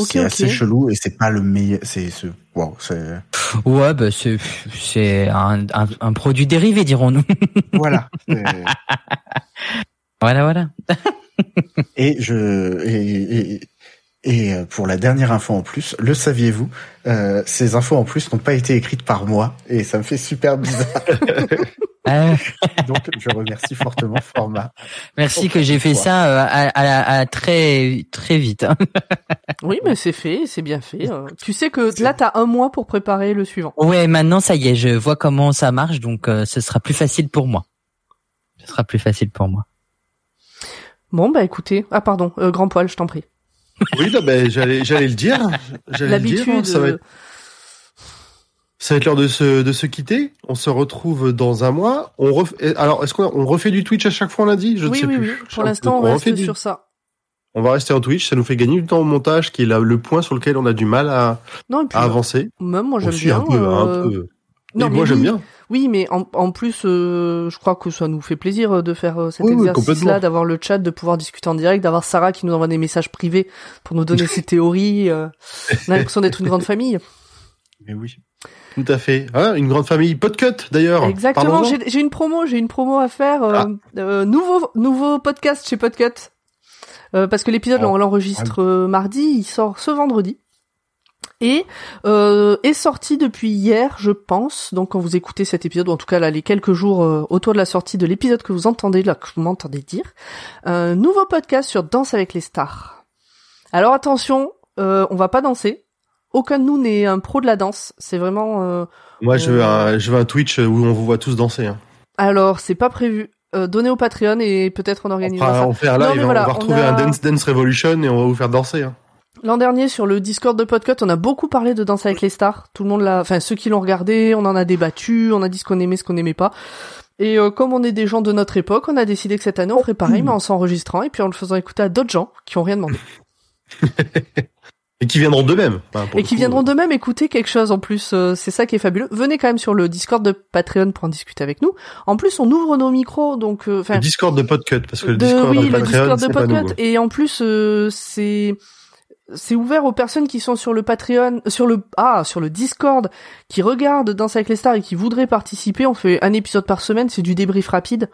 c'est assez chelou et c'est pas le meilleur. C'est ce. Wow, c'est. Ouais, bah c'est c'est un, un, un produit dérivé, dirons-nous. voilà. voilà, voilà et je et, Et euh, pour la dernière info en plus, le saviez-vous euh, Ces infos en plus n'ont pas été écrites par moi et ça me fait super bizarre. Ah, Donc je remercie fortement Format. merci que j'ai fait ça euh, à, à- à très très vite. hein. Oui, mais c'est fait, c'est bien fait. Euh, Tu sais que là, t'as un mois pour préparer le suivant. Ouais, maintenant ça y est, je vois comment ça marche, donc euh, ce sera plus facile pour moi. Ce sera plus facile pour moi. Bon, bah écoutez. Ah, pardon, euh, grand poil, je t'en prie. Oui, non, ben, j'allais, j'allais le dire. J'allais le dire. hein, L'habitude. Ça va être, euh, ça va être l'heure de se, de se quitter. On se retrouve dans un mois. On ref... alors, est-ce qu'on on refait du Twitch à chaque fois, on l'a dit? Je ne Oui, sais oui, plus. oui. Pour l'instant, on refait reste du- sur ça. On va rester en Twitch. Ça nous fait gagner du temps au montage, qui est là, le point sur lequel on a du mal à, Non, et puis, à avancer. même moi, j'aime bien. un peu, euh, un peu. Non, Et mais moi, j'aime bien. Oui, mais en, en plus, euh, je crois que ça nous fait plaisir euh, de faire euh, cet Oui, exercice-là, d'avoir le chat, de pouvoir discuter en direct, d'avoir Sarah qui nous envoie des messages privés pour nous donner ses théories. euh. On a l'impression d'être une grande famille. Mais oui. Tout à fait. Ah, une grande famille Podcut, d'ailleurs. Exactement. J'ai une promo, j'ai une promo à faire. euh, Ah. euh, nouveau nouveau podcast chez Podcut. Euh, parce que l'épisode Oh. on l'enregistre mardi, il sort ce vendredi. Et euh, est sorti depuis hier, je pense. Donc quand vous écoutez cet épisode, ou en tout cas là les quelques jours euh, autour de la sortie de l'épisode que vous entendez là, que vous m'entendez dire, un nouveau podcast sur Danse avec les stars. Alors attention, euh, on va pas danser. Aucun de nous n'est un pro de la danse. C'est vraiment euh, Moi, je veux, Euh. un, je veux un Twitch où on vous voit tous danser. Hein. Alors, c'est pas prévu. Euh, donnez au Patreon et peut-être on On, organisera fera- ça. on fait un Non, live, voilà, on va on retrouver a- un Dance Dance Revolution et on va vous faire danser. Hein. L'an dernier, sur le Discord de Podcut, on a beaucoup parlé de Danse avec les stars. Tout le monde l'a, enfin, ceux qui l'ont regardé, on en a débattu, on a dit ce qu'on aimait, ce qu'on n'aimait pas. Et euh, comme on est des gens de notre époque, on a décidé que cette année, on ferait pareil, mais en s'enregistrant et puis en le faisant écouter à d'autres gens qui ont rien demandé. Et qui viendront d'eux-mêmes. Enfin, et le qui coup, viendront euh, de même écouter quelque chose en plus. euh, c'est ça qui est fabuleux. Venez quand même sur le Discord de Patreon pour en discuter avec nous. En plus, on ouvre nos micros, donc, euh, enfin, Le Discord de Podcut, parce que le de, Discord oui, de le Patreon, Discord de. Podcut. Et en plus, euh, c'est c'est ouvert aux personnes qui sont sur le Patreon, sur le ah, sur le Discord, qui regardent Danse avec les stars et qui voudraient participer. On fait un épisode par semaine, c'est du débrief rapide.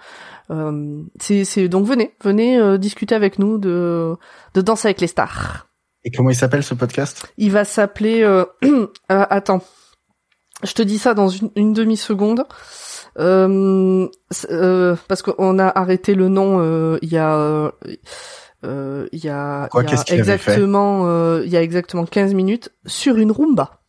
Euh, c'est donc venez, venez euh, discuter avec nous de de Danse avec les stars. Et comment il s'appelle ce podcast? Il va s'appeler. Euh... euh, attends, je te dis ça dans une, une demi seconde. Euh, euh, parce qu'on a arrêté le nom euh, il y a euh, il y a, Quoi, il y a qu'est-ce qu'il avait fait exactement euh, il y a exactement 15 minutes sur une rumba.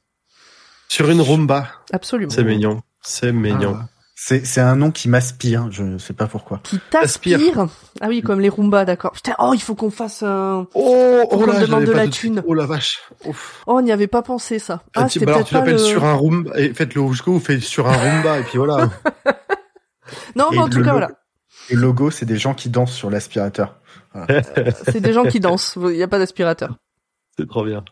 Sur une rumba. Absolument. C'est mignon. C'est mignon. Ah. C'est c'est un nom qui m'aspire, je sais pas pourquoi. Qui t'aspire. Aspire. Ah oui, comme les rumbas, d'accord. Putain, oh, il faut qu'on fasse un. Oh, Faut qu'on là, demande de pas la thune. Oh la vache. Ouf. Oh, on n'y avait pas pensé ça. Ah, petit- c'était bah alors peut-être tu pas l'appelles le. sur un rumba et faites-le jusqu'au vous faites sur un rumba et puis voilà. Non, mais en tout le cas, voilà. Le logo, c'est des gens qui dansent sur l'aspirateur. C'est des gens qui dansent. Il n'y a pas d'aspirateur. C'est trop bien.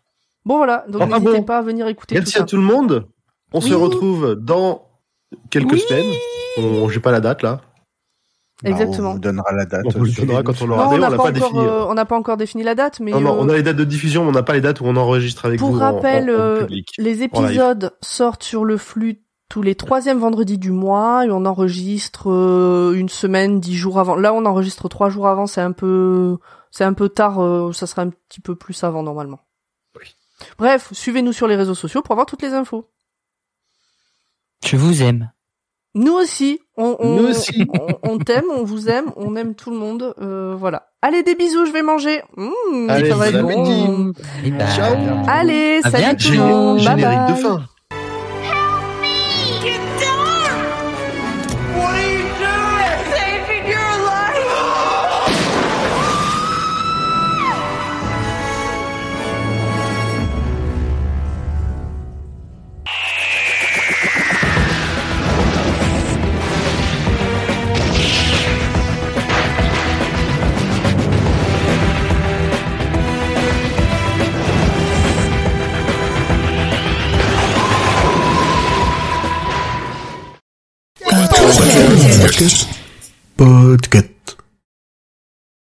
Bon voilà, donc Enfin, n'hésitez bon. pas à venir écouter Merci tout ça. à tout le monde. On se retrouve dans quelques Oui. semaines. On, j'ai pas la date là. Bah, Exactement. on vous donnera la date. On vous donnera quand on l'aura. On n'a pas, pas encore, défini. euh, on n'a pas encore défini la date, mais Non, non, euh, on a les dates de diffusion, mais on n'a pas les dates où on enregistre avec pour vous. en- rappel, en, en euh, public. les épisodes sortent sur le flux tous les troisièmes vendredis du mois et on enregistre euh, une semaine, dix jours avant. Là, on enregistre trois jours avant, c'est un peu, c'est un peu tard. euh, ça sera un petit peu plus avant normalement. Oui. Bref, suivez-nous sur les réseaux sociaux pour avoir toutes les infos. Je vous aime. Nous aussi, on, on, Nous aussi. on, on t'aime, on vous aime, on aime tout le monde. euh, voilà. Allez, des bisous, je vais manger. Mmh, Allez, ça va être bon appétit. bon. Et Ciao. Allez, À salut bientôt. tout le monde. Bye de bye. fin. Podcast.